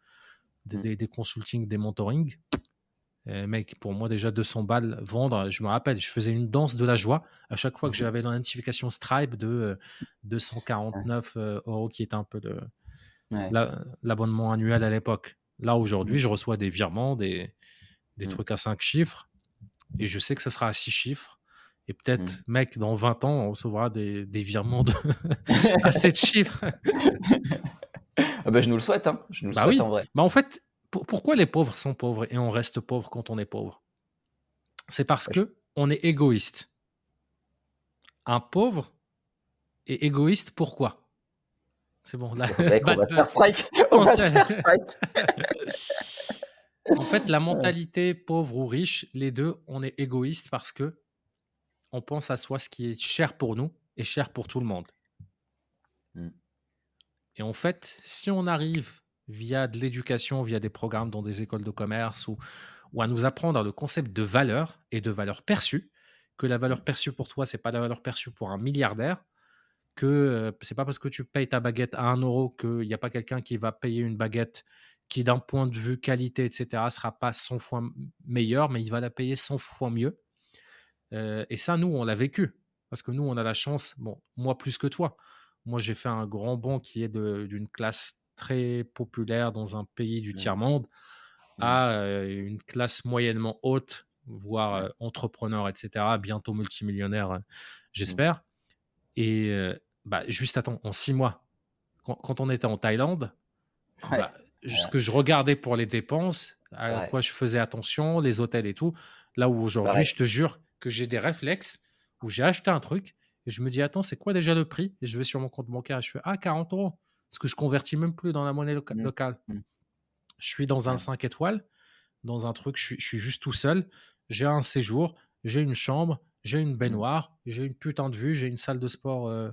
des, des, des consultings, des mentorings, euh, mec, pour moi, déjà 200 balles vendre, je me rappelle, je faisais une danse de la joie à chaque fois que j'avais la notification Stripe de euh, 249 euh, euros, qui était un peu de Ouais. la- l'abonnement annuel à l'époque. Là, aujourd'hui, Mm. je reçois des virements, des, des Mm. trucs à 5 chiffres, et je sais que ça sera à 6 chiffres. Et peut-être, mec, dans 20 ans, on recevra des, des virements de... à 7 chiffres. Ah bah, je nous le souhaite, hein. Je nous le Bah souhaite oui. en vrai. Bah en fait, pour- pourquoi les pauvres sont pauvres et on reste pauvre quand on est pauvre? C'est parce je- que on est égoïste. Un pauvre est égoïste pourquoi C'est bon, là. Mec, on va faire strike. On va faire strike. En fait, la mentalité pauvre ou riche, les deux, on est égoïste parce que on pense à soi ce qui est cher pour nous et cher pour tout le monde. Mm. Et en fait, si on arrive via de l'éducation, via des programmes dans des écoles de commerce ou, à nous apprendre le concept de valeur et de valeur perçue, que la valeur perçue pour toi, c'est pas la valeur perçue pour un milliardaire, que euh, c'est pas parce que tu payes ta baguette à 1 euro qu'il n'y a pas quelqu'un qui va payer une baguette qui, d'un point de vue qualité, etc., sera pas 100 fois meilleure, mais il va la payer 100 fois mieux. Euh, et ça, nous, on l'a vécu. Parce que nous, on a la chance, bon, moi plus que toi. Moi, j'ai fait un grand bond qui est d'une classe très populaire dans un pays du tiers-monde Mm. à euh, une classe moyennement haute, voire euh, entrepreneur, etc., bientôt multimillionnaire, Mm. euh, j'espère. Et bah, juste attends, en six mois, quand, quand on était en Thaïlande, Ouais. bah, ce que je regardais pour les dépenses, à Ouais. quoi je faisais attention, les hôtels et tout, là où aujourd'hui, je te jure que j'ai des réflexes où j'ai acheté un truc et je me dis, attends, c'est quoi déjà le prix? Et je vais sur mon compte bancaire et je fais, ah, 40 euros. Parce que je convertis même plus dans la monnaie loca- Mm. locale. Mm. Je suis dans un Ouais. 5 étoiles, dans un truc, je suis, je suis juste tout seul. J'ai un séjour, j'ai une chambre, j'ai une baignoire, j'ai une putain de vue, j'ai une salle de sport euh,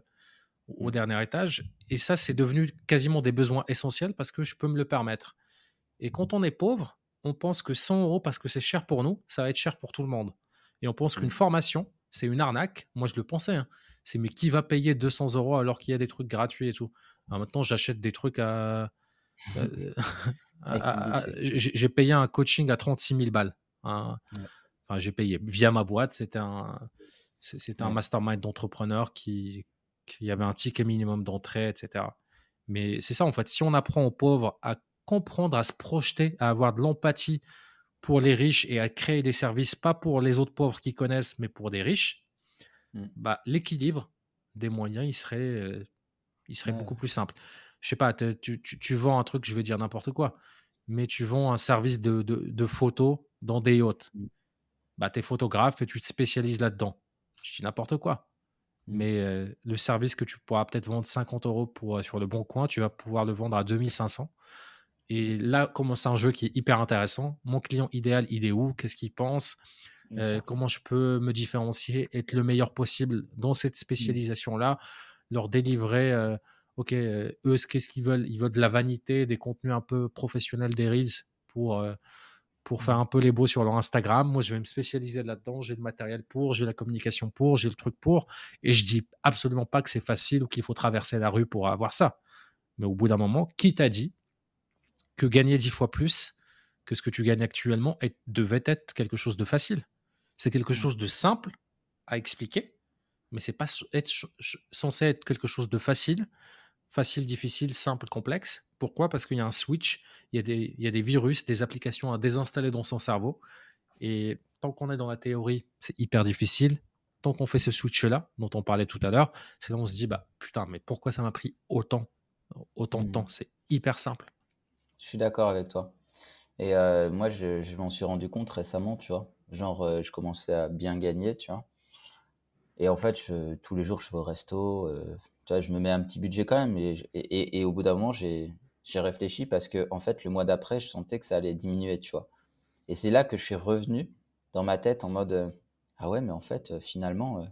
au dernier étage. Et ça, c'est devenu quasiment des besoins essentiels parce que je peux me le permettre. Et quand on est pauvre, on pense que 100 euros, parce que c'est cher pour nous, ça va être cher pour tout le monde. Et on pense qu'une formation, c'est une arnaque. Moi, je le pensais. hein. C'est mais qui va payer 200 euros alors qu'il y a des trucs gratuits et tout? Alors Maintenant, j'achète des trucs à. euh, à- Avec à- le à- budget. j'ai payé un coaching à 36 000 balles. hein. Ouais. Enfin, j'ai payé via ma boîte. C'était un, mastermind d'entrepreneurs qui, qui avait un ticket minimum d'entrée, etc. Mais c'est ça, en fait. Si on apprend aux pauvres à comprendre, à se projeter, à avoir de l'empathie pour les riches et à créer des services, pas pour les autres pauvres qui connaissent, mais pour des riches, Mm. bah, l'équilibre des moyens, il serait, euh, il serait Ouais. beaucoup plus simple. Je sais pas, tu, tu- tu vends un truc, je vais dire n'importe quoi, mais tu vends un service de, de, de photos dans des yachts. Mm. Bah, tu es photographe et tu te spécialises là-dedans. Je dis n'importe quoi. Mm. Mais euh, le service que tu pourras peut-être vendre 50 euros pour, euh, sur le bon coin, tu vas pouvoir le vendre à 2500. Et là commence un jeu qui est hyper intéressant. Mon client idéal, il est où? Qu'est-ce qu'il pense? Euh. Comment je peux me différencier, être le meilleur possible dans cette spécialisation-là? Leur délivrer, euh, ok, euh, eux, ce- qu'est-ce qu'ils veulent? Ils veulent de la vanité, des contenus un peu professionnels, des reels pour, euh, pour faire un peu les beaux sur leur Instagram. Moi, je vais me spécialiser là-dedans. J'ai le matériel pour, j'ai la communication pour, j'ai le truc pour. Et je dis absolument pas que c'est facile ou qu'il faut traverser la rue pour avoir ça. Mais au bout d'un moment, qui t'a dit que gagner dix fois plus que ce que tu gagnes actuellement est- devait être quelque chose de facile? C'est quelque Mm. chose de simple à expliquer, mais c'est pas être, censé être quelque chose de facile. Facile, difficile, simple, complexe. Pourquoi? Parce qu'il y a un switch, il y a, des, il y a des virus, des applications à désinstaller dans son cerveau. Et tant qu'on est dans la théorie, c'est hyper difficile. Tant qu'on fait ce switch-là, dont on parlait tout à l'heure, c'est là où on se dit, bah putain, mais pourquoi ça m'a pris autant, autant de Mm. temps? C'est hyper simple. Je suis d'accord avec toi. Et euh, moi, je, je m'en suis rendu compte récemment, tu vois. Genre, euh, je commençais à bien gagner, tu vois. Et en fait, tous les jours, je vais au resto. euh, tu vois, je me mets un petit budget quand même. Et, et, au bout d'un moment, j'ai, réfléchi parce que, en fait, le mois d'après, je sentais que ça allait diminuer, tu vois. Et c'est là que je suis revenu dans ma tête en mode, euh, ah ouais, mais en fait, euh, finalement,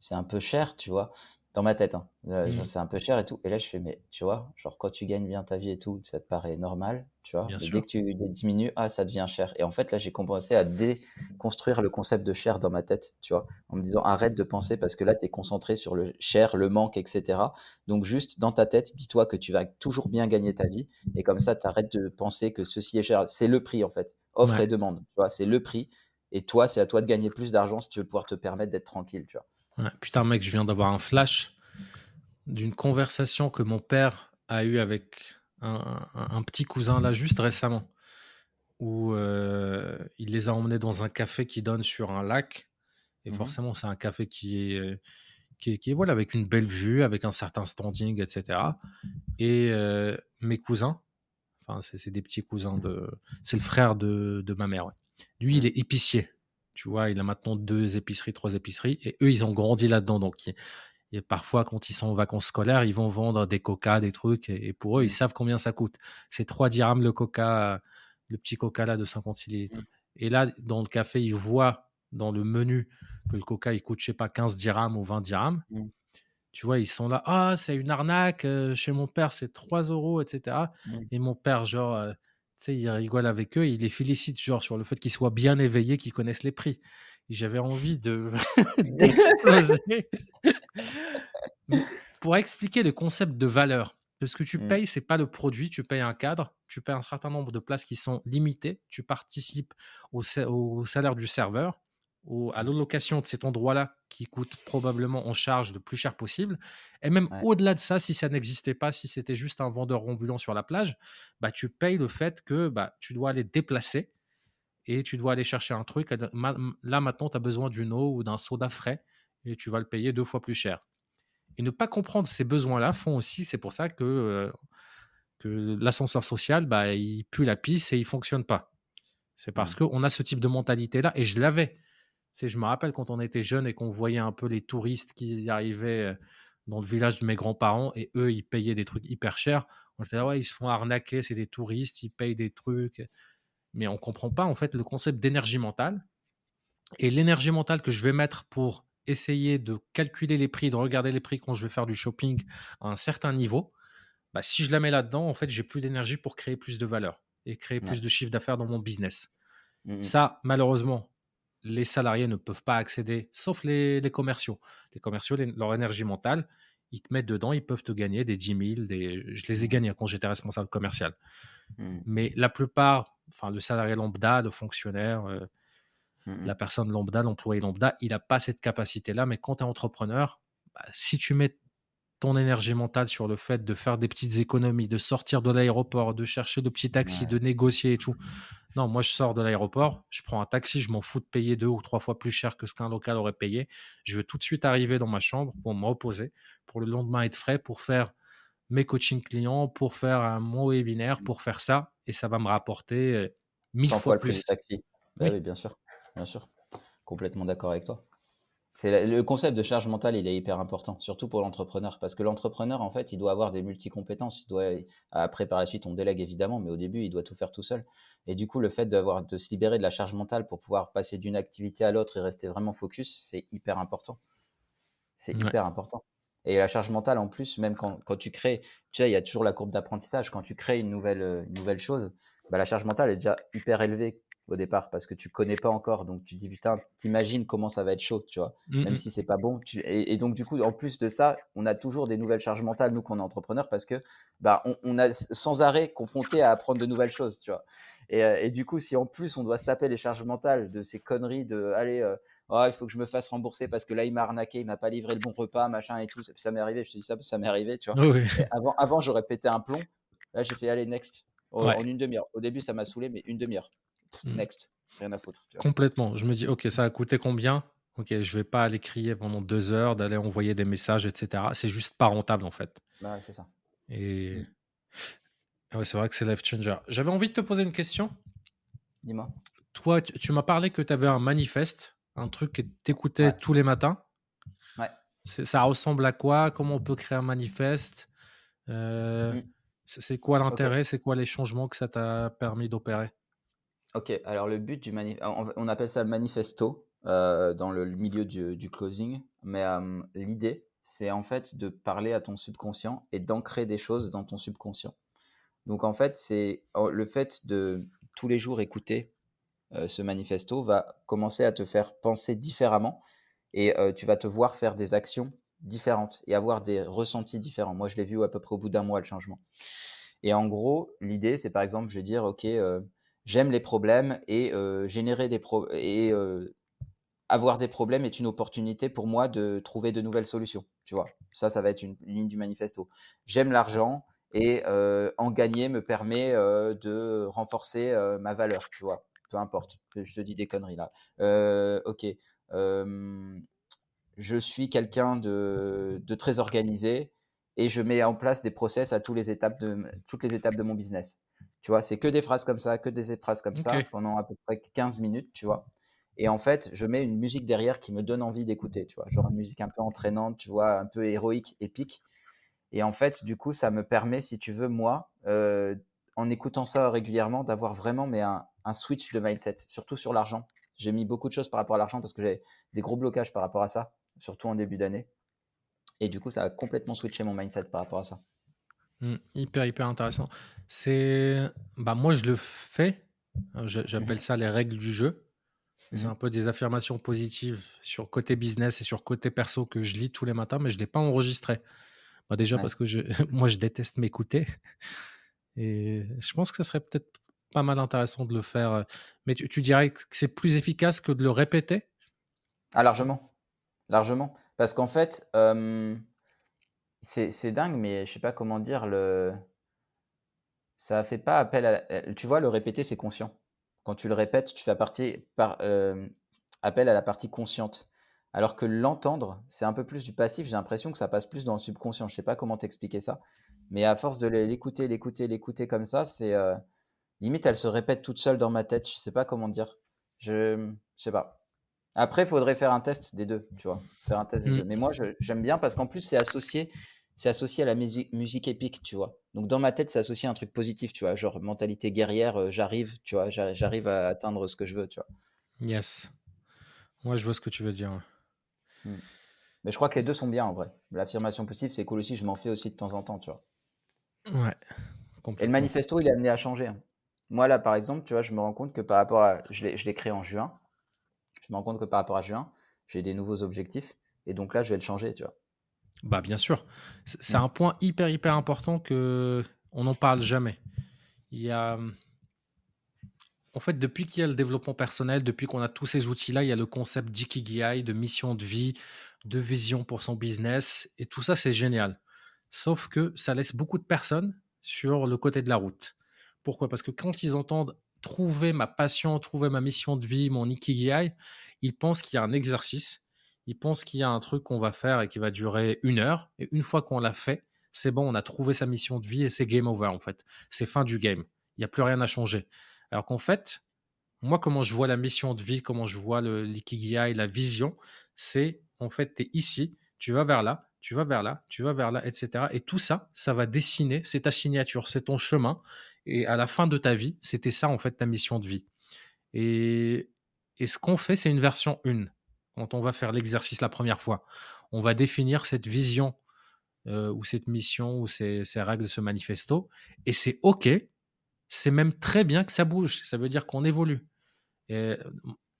c'est un peu cher, tu vois. Dans ma tête, hein. Euh, Mmh. c'est un peu cher et tout. Et là, je fais, mais tu vois, genre, quand tu gagnes bien ta vie et tout, ça te paraît normal, tu vois. Mais dès que tu diminues, ah, ça devient cher. Et en fait, là, j'ai commencé à déconstruire le concept de cher dans ma tête, tu vois, en me disant, arrête de penser parce que là, tu es concentré sur le cher, le manque, etc. Donc, juste dans ta tête, dis-toi que tu vas toujours bien gagner ta vie. Et comme ça, tu arrêtes de penser que ceci est cher. C'est le prix, en fait. Offre Ouais. et demande, tu vois, c'est le prix. Et toi, c'est à toi de gagner plus d'argent si tu veux pouvoir te permettre d'être tranquille, tu vois. Ouais. Putain, mec, je viens d'avoir un flash d'une conversation que mon père a eue avec un, un- un petit cousin là juste récemment, où euh, il les a emmenés dans un café qui donne sur un lac. Et Mhm. forcément, c'est un café qui est, euh, qui est, qui est, voilà, avec une belle vue, avec un certain standing, etc. Et euh, mes cousins, enfin, c'est des petits cousins de. C'est le frère de, de ma mère. ouais. Lui, il Mhm. est épicier. Tu vois, il a maintenant deux épiceries, trois épiceries. Et eux, ils ont grandi là-dedans. Donc, et parfois, quand ils sont en vacances scolaires, ils vont vendre des coca, des trucs. Et, et pour eux, ils Mhm. savent combien ça coûte. C'est 3 dirhams le coca, le petit coca là de 56 litres. Mhm. Et là, dans le café, ils voient dans le menu que le coca, il coûte, je sais pas, 15 dirhams ou 20 dirhams. Mhm. Tu vois, ils sont là, ah, c'est une arnaque, euh, chez mon père, c'est 3 euros, etc. Et mon père, genre, euh, sais, il rigole avec eux, il les félicite, genre, sur le fait qu'ils soient bien éveillés, qu'ils connaissent les prix. J'avais envie de d'exploser. Pour expliquer le concept de valeur, ce que tu Mhm. payes, c'est pas le produit, tu payes un cadre, tu payes un certain nombre de places qui sont limitées, tu participes au salaire du serveur, au- à l'allocation de cet endroit-là qui coûte probablement en charge le plus cher possible. Et même Ouais. au-delà de ça, si ça n'existait pas, si c'était juste un vendeur ambulant sur la plage, bah, tu payes le fait que bah, tu dois aller te déplacer et tu dois aller chercher un truc. Là, maintenant, tu as besoin d'une eau ou d'un soda frais et tu vas le payer deux fois plus cher. Et ne pas comprendre ces besoins-là font aussi, c'est pour ça que, euh, que l'ascenseur social, bah, il pue la pisse et il fonctionne pas. C'est parce Mhm. qu'on a ce type de mentalité-là et je l'avais. Je me rappelle quand on était jeune et qu'on voyait un peu les touristes qui arrivaient dans le village de mes grands-parents et eux, ils payaient des trucs hyper chers. On était là, ouais, ils se font arnaquer, c'est des touristes, ils payent des trucs. Mais on comprend pas en fait le concept d'énergie mentale. Et l'énergie mentale que je vais mettre pour essayer de calculer les prix, de regarder les prix quand je vais faire du shopping à un certain niveau, bah, si je la mets là-dedans, en fait, j'ai plus d'énergie pour créer plus de valeur et créer Ouais. plus de chiffre d'affaires dans mon business. Mhm. Ça, malheureusement, les salariés ne peuvent pas accéder, sauf les, les commerciaux. Les commerciaux, les- leur énergie mentale, ils te mettent dedans, ils peuvent te gagner des 10 000. Des... Je les ai Mhm. gagnés quand j'étais responsable commercial. Mhm. Mais la plupart, enfin, le salarié lambda, le fonctionnaire, euh, Mhm. la personne lambda, l'employé lambda, il n'a pas cette capacité-là. Mais quand tu es entrepreneur, bah, si tu mets ton énergie mentale sur le fait de faire des petites économies, de sortir de l'aéroport, de chercher le petit taxi, Ouais. de négocier et tout. Non, moi je sors de l'aéroport, je prends un taxi, je m'en fous de payer deux ou trois fois plus cher que ce qu'un local aurait payé. Je veux tout de suite arriver dans ma chambre pour me reposer, pour le lendemain être frais, pour faire mes coachings clients, pour faire un, mon webinaire, pour faire ça, et ça va me rapporter euh, mille 100 fois fois le prix du plus. taxi. Bah Oui, oui, bien sûr. Bien sûr. Complètement d'accord avec toi. C'est le concept de charge mentale, il est hyper important, surtout pour l'entrepreneur, parce que l'entrepreneur, en fait, il doit avoir des multi-compétences. Il doit, après, par la suite, on délègue évidemment, mais au début, il doit tout faire tout seul. Et du coup, le fait d'avoir, de se libérer de la charge mentale pour pouvoir passer d'une activité à l'autre et rester vraiment focus, c'est hyper important. C'est ouais, hyper important. Et la charge mentale, en plus, même quand, quand tu crées, tu sais, il y a toujours la courbe d'apprentissage. Quand tu crées une nouvelle, euh, une nouvelle chose, bah, la charge mentale est déjà hyper élevée au départ parce que tu connais pas encore. Donc tu te dis, putain, t'imagines comment ça va être chaud, tu vois. Mm, Même si c'est pas bon. Tu... Et, et donc, du coup, en plus de ça, on a toujours des nouvelles charges mentales, nous, qu'on est entrepreneur, parce que bah, on, on a sans arrêt confronté à apprendre de nouvelles choses, tu vois. Et, euh, et du coup, si en plus on doit se taper les charges mentales de ces conneries de aller, euh, oh, il faut que je me fasse rembourser parce que là il m'a arnaqué, il m'a pas livré le bon repas, machin et tout. Ça, ça m'est arrivé, je te dis ça, ça m'est arrivé, tu vois. Oui, avant, avant j'aurais pété un plomb. Là, j'ai fait aller next en, Ouais, en une demi-heure. Au début, ça m'a saoulé, mais une demi-heure. Pff, mm. Next, rien à foutre, complètement. Je me dis, ok, ça a coûté combien? Ok, je vais pas aller crier pendant deux heures, d'aller envoyer des messages, etc. C'est juste pas rentable en fait. Bah, ouais, c'est ça. Et Mm. ouais, c'est vrai que c'est life changer. J'avais envie de te poser une question. Dis-moi. Toi, tu, tu m'as parlé que tu avais un manifeste, un truc que tu écoutais Ouais, tous les matins. ouais. Ça ressemble à quoi? Comment on peut créer un manifeste? Euh, Mm. C'est quoi l'intérêt? C'est quoi les changements que ça t'a permis d'opérer? Ok, alors le but du manifeste, on appelle ça le manifesto euh, dans le milieu du, closing, mais l'idée, c'est en fait de parler à ton subconscient et d'ancrer des choses dans ton subconscient. Donc en fait, c'est oh, le fait de tous les jours écouter euh, ce manifesto va commencer à te faire penser différemment et euh, tu vas te voir faire des actions différentes et avoir des ressentis différents. Moi, je l'ai vu à peu près au bout d'un mois le changement. Et en gros, l'idée, c'est par exemple, je vais dire, ok, j'aime les problèmes et générer des et avoir des problèmes est une opportunité pour moi de trouver de nouvelles solutions. Tu vois, ça, ça va être une ligne du manifesto. J'aime l'argent et en gagner me permet de renforcer ma valeur. Tu vois, peu importe. Je te dis des conneries là. ok. je suis quelqu'un de, de, très organisé et je mets en place des process à toutes les étapes de, toutes les étapes de mon business. Tu vois, c'est que des phrases comme ça, que des phrases comme ça pendant à peu près 15 minutes, tu vois. Et en fait, je mets une musique derrière qui me donne envie d'écouter, tu vois. Genre une musique un peu entraînante, tu vois, un peu héroïque, épique. Et en fait, du coup, ça me permet, si tu veux, moi, euh, en écoutant ça régulièrement, d'avoir vraiment mais un, switch de mindset, surtout sur l'argent. J'ai mis beaucoup de choses par rapport à l'argent parce que j'ai des gros blocages par rapport à ça, surtout en début d'année. Et du coup, ça a complètement switché mon mindset par rapport à ça. Mmh, hyper, hyper intéressant. C'est, bah, moi, je le fais. J'appelle mmh ça les règles du jeu. C'est mmh un peu des affirmations positives sur côté business et sur côté perso que je lis tous les matins, mais je ne l'ai pas enregistré. Bah, déjà parce que je, moi, je déteste m'écouter. Et je pense que ce serait peut-être pas mal intéressant de le faire. Mais tu, dirais que c'est plus efficace que de le répéter? Ah, largement. Largement. Parce qu'en fait, c'est dingue, mais je sais pas comment dire. Le... Ça fait pas appel à. Tu vois, le répéter, c'est conscient. Quand tu le répètes, tu fais partie, par, euh, appel à la partie consciente. Alors que l'entendre, c'est un peu plus du passif. J'ai l'impression que ça passe plus dans le subconscient. Je sais pas comment t'expliquer ça. Mais à force de l'écouter, l'écouter, l'écouter comme ça, c'est euh, limite, elle se répète toute seule dans ma tête. Je sais pas comment dire. Je ne sais pas. Après, il faudrait faire un test des deux, tu vois. Faire un test des mmh. deux. Mais moi, j'aime bien parce qu'en plus, c'est associé c'est associé à la musique, musique épique, tu vois. Donc dans ma tête, c'est associé à un truc positif, tu vois, genre mentalité guerrière, euh, j'arrive, tu vois, j'arrive à atteindre ce que je veux, tu vois. Yes. Moi, je vois ce que tu veux dire. Mmh. Mais je crois que les deux sont bien en vrai. L'affirmation positive, c'est cool aussi, je m'en fais aussi de temps en temps, tu vois. Ouais. Et le manifesto, il est amené à changer. Hein. Moi, là, par exemple, tu vois, je me rends compte que par rapport à. Je l'ai créé en juin. Je me rends compte que par rapport à juin, j'ai des nouveaux objectifs. Et donc là, je vais le changer, tu vois. Bah bien sûr. C'est mmh. un point hyper hyper important que on n'en parle jamais. Il y a en fait depuis qu'il y a le développement personnel, depuis qu'on a tous ces outils-là, il y a le concept d'ikigai, de mission de vie, de vision pour son business et tout ça c'est génial. Sauf que ça laisse beaucoup de personnes sur le côté de la route. Pourquoi? Parce que quand ils entendent trouver ma passion, trouver ma mission de vie, mon ikigai, ils pensent qu'il y a un exercice il pense qu'il y a un truc qu'on va faire et qui va durer une heure. Et une fois qu'on l'a fait, c'est bon, on a trouvé sa mission de vie et c'est game over en fait. C'est fin du game. Il n'y a plus rien à changer. Alors qu'en fait, moi, comment je vois la mission de vie, comment je vois l'ikigai, la vision, c'est en fait, tu es ici, tu vas vers là, tu vas vers là, tu vas vers là, etc. Et tout ça, ça va dessiner, c'est ta signature, c'est ton chemin. Et à la fin de ta vie, c'était ça en fait ta mission de vie. Et, et ce qu'on fait, c'est une version 1 quand on va faire l'exercice la première fois. On va définir cette vision euh, ou cette mission ou ces, règles de ce manifesto. Et c'est OK. C'est même très bien que ça bouge. Ça veut dire qu'on évolue.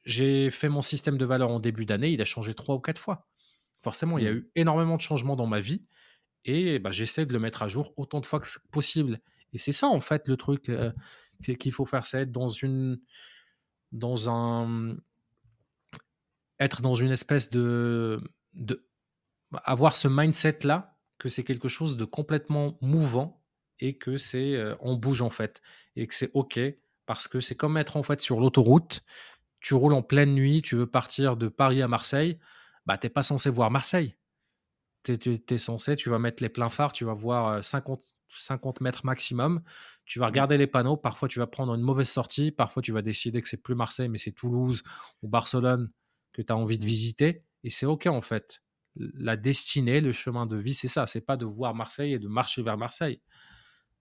J'ai fait mon système de valeurs en début d'année. Il a changé trois ou quatre fois. Forcément, il y a mmh. eu énormément de changements dans ma vie. Et bah, j'essaie de le mettre à jour autant de fois que possible. Et c'est ça, en fait, le truc euh, qu'il faut faire. C'est être dans une dans un, être dans une espèce de, de avoir ce mindset là que c'est quelque chose de complètement mouvant et que c'est euh, on bouge en fait et que c'est ok parce que c'est comme être en fait sur l'autoroute tu roules en pleine nuit tu veux partir de Paris à Marseille bah t'es pas censé voir Marseille tu es, censé tu vas mettre les pleins phares tu vas voir 50 euh, 50 mètres maximum tu vas mmh. regarder les panneaux parfois tu vas prendre une mauvaise sortie parfois tu vas décider que c'est plus Marseille mais c'est Toulouse ou Barcelone que tu as envie de visiter. Et c'est OK en fait. La destinée, le chemin de vie, c'est ça. C'est pas de voir Marseille et de marcher vers Marseille.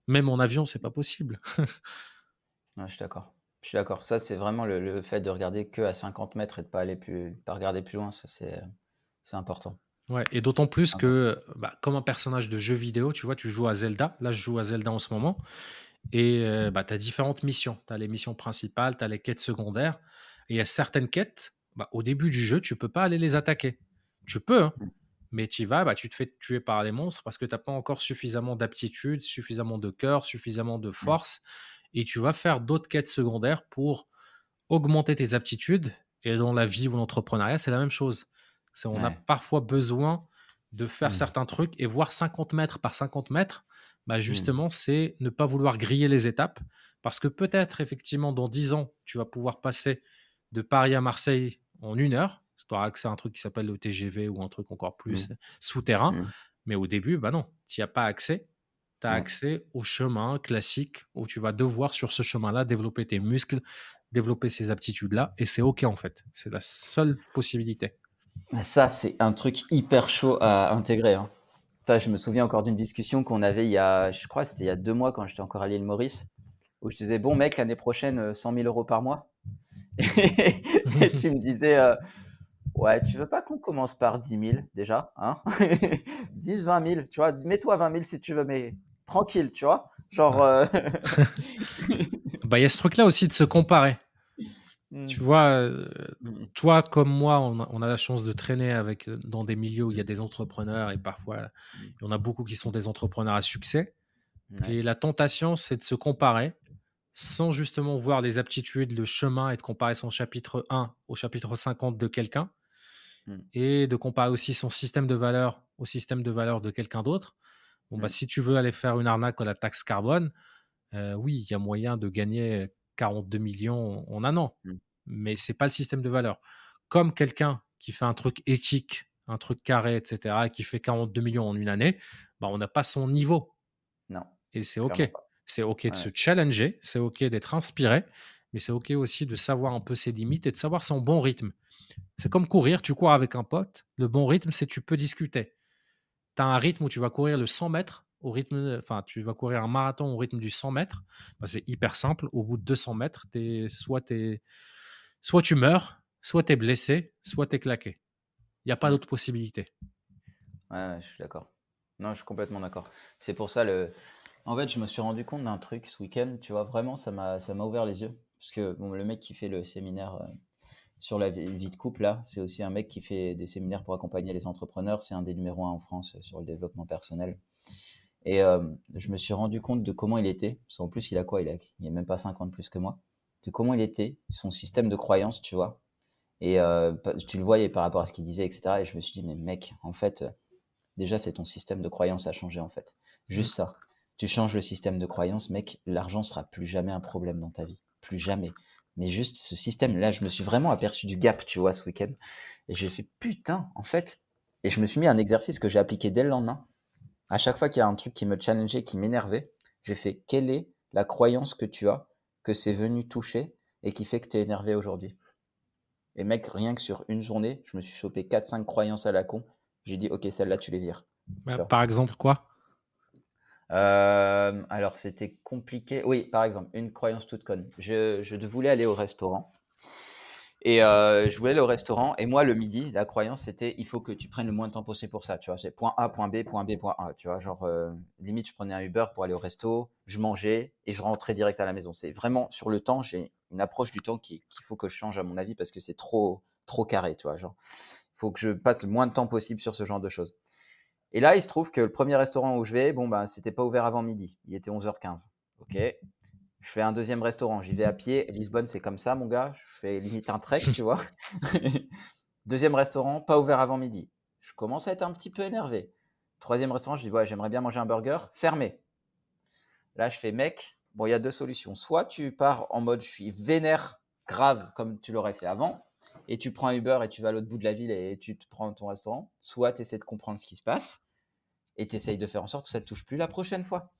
Même en avion, c'est pas possible. je suis d'accord. Je suis d'accord. Ça, c'est vraiment le, fait de regarder que à 50 mètres et de pas aller plus, pas regarder plus loin. Ça, c'est important. Ouais, et d'autant plus ah que, bah, comme un personnage de jeu vidéo, tu vois, tu joues à Zelda. Là, je joue à Zelda en ce moment. Et euh, bah, tu as différentes missions. Tu as les missions principales, tu as les quêtes secondaires. Et il y a certaines quêtes, bah, au début du jeu, tu peux pas aller les attaquer. Tu peux, hein, mmh. mais tu vas, bah, tu te fais tuer par les monstres parce que tu n'as pas encore suffisamment d'aptitude, suffisamment de cœur, suffisamment de mmh. force. Et tu vas faire d'autres quêtes secondaires pour augmenter tes aptitudes. Et dans la vie ou l'entrepreneuriat, c'est la même chose. On a parfois besoin de faire mmh. certains trucs et voir 50 mètres par 50 mètres, bah mmh. justement, c'est ne pas vouloir griller les étapes parce que peut-être, effectivement, dans 10 ans, tu vas pouvoir passer de Paris à Marseille en une heure. Tu auras accès à un truc qui s'appelle le TGV ou un truc encore plus mmh. souterrain. Mais au début, bah non, tu n'y as pas accès. Tu as accès au chemin classique où tu vas devoir, sur ce chemin-là, développer tes muscles, développer ces aptitudes-là. Et c'est OK, en fait. C'est la seule possibilité. Ça, c'est un truc hyper chaud à intégrer. Hein. je me souviens encore d'une discussion qu'on avait il y a, je crois, c'était il y a deux mois quand j'étais encore à l'île Maurice, où je disais, bon mec, l'année prochaine, 100 euh, 000 euros par mois. Et, tu me disais, euh, ouais, tu veux pas qu'on commence par 10 000 déjà, hein? 10, 20 000, tu vois, mets-toi 20 000 si tu veux, mais tranquille, tu vois? Genre. Euh, bah, il y a ce truc-là aussi de se comparer. Tu mmh. vois, mmh. toi comme moi, on a, la chance de traîner avec, dans des milieux où il y a des entrepreneurs et parfois, mmh. il y en a beaucoup qui sont des entrepreneurs à succès. Et la tentation, c'est de se comparer sans justement voir les aptitudes, le chemin et de comparer son chapitre 1 au chapitre 50 de quelqu'un et de comparer aussi son système de valeur au système de valeur de quelqu'un d'autre. Bon, bah, si tu veux aller faire une arnaque à la taxe carbone, oui, il y a moyen de gagner 42 millions en un an. Mmh. Mais c'est pas le système de valeur. Comme quelqu'un qui fait un truc éthique, un truc carré, etc., qui fait 42 millions en une année, bah, on n'a pas son niveau. Non. Et c'est OK. C'est OK de se challenger, c'est OK d'être inspiré, mais c'est OK aussi de savoir un peu ses limites et de savoir son bon rythme. C'est comme courir, tu cours avec un pote. Le bon rythme, c'est tu peux discuter. Tu as un rythme où tu vas courir le 100 mètres, au rythme, enfin, tu vas courir un marathon au rythme du 100 mètres, bah, c'est hyper simple. Au bout de 200 mètres, es, soit, es, soit tu meurs, soit tu es blessé, soit tu es claqué. Il n'y a pas d'autre possibilité. Ouais, je suis d'accord. Non, je suis complètement d'accord. C'est pour ça, le... en fait, je me suis rendu compte d'un truc ce week-end, tu vois, vraiment, ça m'a ouvert les yeux. Parce que bon, le mec qui fait le séminaire euh, sur la vie de couple, là, c'est aussi un mec qui fait des séminaires pour accompagner les entrepreneurs. C'est un des numéros un en France sur le développement personnel. Et euh, je me suis rendu compte de comment il était. Parce en plus, il a quoi? Il a, a même pas 50 plus que moi. De comment il était, son système de croyance, tu vois? Et euh, tu le voyais par rapport à ce qu'il disait, etc. Et je me suis dit, mais mec, en fait, déjà, c'est ton système de croyance à changer, en fait. Juste ça. Tu changes le système de croyance, mec, l'argent sera plus jamais un problème dans ta vie. Plus jamais. Mais juste ce système, là, je me suis vraiment aperçu du gap, tu vois, ce week-end. Et j'ai fait, putain, en fait. Et je me suis mis un exercice que j'ai appliqué dès le lendemain à chaque fois qu'il y a un truc qui me challengeait, qui m'énervait, j'ai fait quelle est la croyance que tu as que c'est venu toucher et qui fait que tu es énervé aujourd'hui? Et mec, rien que sur une journée, je me suis chopé 4-5 croyances à la con. J'ai dit, ok, celle-là, tu les vires. Bah, par exemple, quoi? Euh, Alors, c'était compliqué. Oui, par exemple, une croyance toute conne. Je, je voulais aller au restaurant. Et euh, je voulais aller au restaurant. Et moi, le midi, la croyance, c'était il faut que tu prennes le moins de temps possible pour ça. Tu vois, c'est point A, point B, point B, point A. Tu vois, genre, euh, limite, je prenais un Uber pour aller au resto, je mangeais et je rentrais direct à la maison. C'est vraiment sur le temps, j'ai une approche du temps qu'il faut que je change, à mon avis, parce que c'est trop, trop carré. Tu vois, genre, il faut que je passe le moins de temps possible sur ce genre de choses. Et là, il se trouve que le premier restaurant où je vais, bon, bah, c'était pas ouvert avant midi. Il était 11h15. Ok, je fais un deuxième restaurant, j'y vais à pied. Lisbonne, c'est comme ça, mon gars. Je fais limite un trek, tu vois. deuxième restaurant, pas ouvert avant midi. Je commence à être un petit peu énervé. Troisième restaurant, je dis, ouais, j'aimerais bien manger un burger, fermé. Là, je fais, mec, bon, il y a deux solutions. Soit tu pars en mode, je suis vénère, grave, comme tu l'aurais fait avant, et tu prends un Uber et tu vas à l'autre bout de la ville et tu te prends ton restaurant. Soit tu essaies de comprendre ce qui se passe et tu essayes de faire en sorte que ça ne te touche plus la prochaine fois.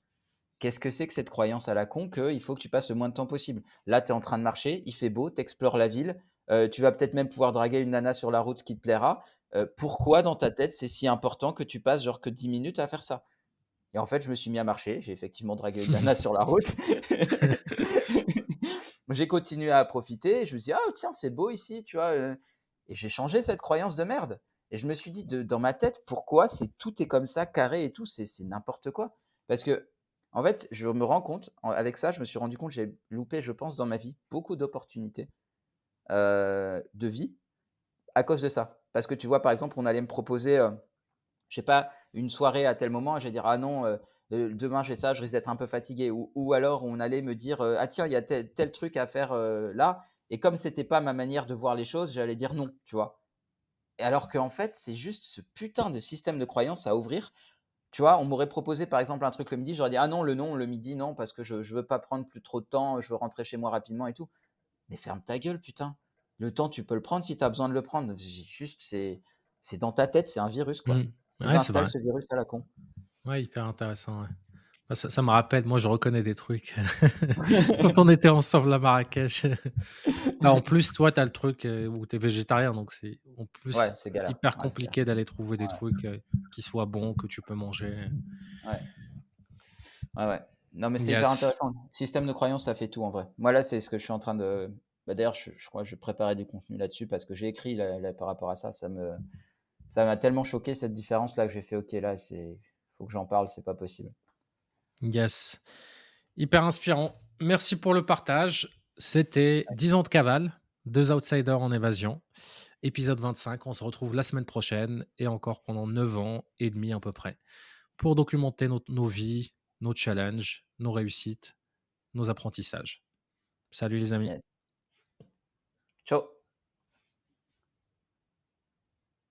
Qu'est-ce que c'est que cette croyance à la con qu'il faut que tu passes le moins de temps possible? Là, tu es en train de marcher, il fait beau, tu explores la ville, euh, tu vas peut-être même pouvoir draguer une nana sur la route qui te plaira. Euh, pourquoi dans ta tête c'est si important que tu passes genre que 10 minutes à faire ça? Et en fait, je me suis mis à marcher, j'ai effectivement dragué une nana sur la route. j'ai continué à profiter, je me suis dit, ah tiens, c'est beau ici, tu vois. Euh. Et j'ai changé cette croyance de merde. Et je me suis dit, de, dans ma tête, pourquoi c'est tout est comme ça, carré et tout, c'est n'importe quoi? Parce que, en fait, je me rends compte, avec ça, je me suis rendu compte, j'ai loupé, je pense, dans ma vie, beaucoup d'opportunités euh, de vie à cause de ça. Parce que tu vois, par exemple, on allait me proposer, euh, je sais pas, une soirée à tel moment, et j'allais dire, ah non, euh, demain j'ai ça, je risque d'être un peu fatigué. Ou, alors on allait me dire, ah tiens, il y a tel, truc à faire là. Et comme c'était pas ma manière de voir les choses, j'allais dire non, tu vois. Alors qu'en fait, c'est juste ce putain de système de croyance à ouvrir. Tu vois, on m'aurait proposé par exemple un truc le midi, j'aurais dit ah non, le non, le midi, non, parce que je, ne veux pas prendre plus trop de temps, je veux rentrer chez moi rapidement et tout. Mais ferme ta gueule, putain. Le temps, tu peux le prendre si tu as besoin de le prendre. Juste, c'est, c'est dans ta tête, c'est un virus, quoi. Mmh. Tu installes ce virus à la con. Ouais, hyper intéressant. Bah, ça, me rappelle, moi je reconnais des trucs. Quand on était ensemble à Marrakech. En plus, toi, tu as le truc euh, où tu es végétarien, donc c'est en plus hyper compliqué d'aller trouver des trucs euh, qui soient bons, que tu peux manger. Ouais. Ouais, ouais. Non, mais c'est hyper intéressant. Système de croyance, ça fait tout en vrai. Moi, là, c'est ce que je suis en train de. Bah, D'ailleurs, je, crois que je préparais du contenu là-dessus parce que j'ai écrit par rapport à ça. Ça me. Ça m'a tellement choqué cette différence là que j'ai fait OK là, c'est faut que j'en parle, c'est pas possible. Yes. Hyper inspirant. Merci pour le partage. C'était 10 ans de cavale, deux outsiders en évasion. Épisode 25. On se retrouve la semaine prochaine et encore pendant 9 ans et demi à peu près pour documenter nos vies, nos challenges, nos réussites, nos apprentissages. Salut les amis. Ciao.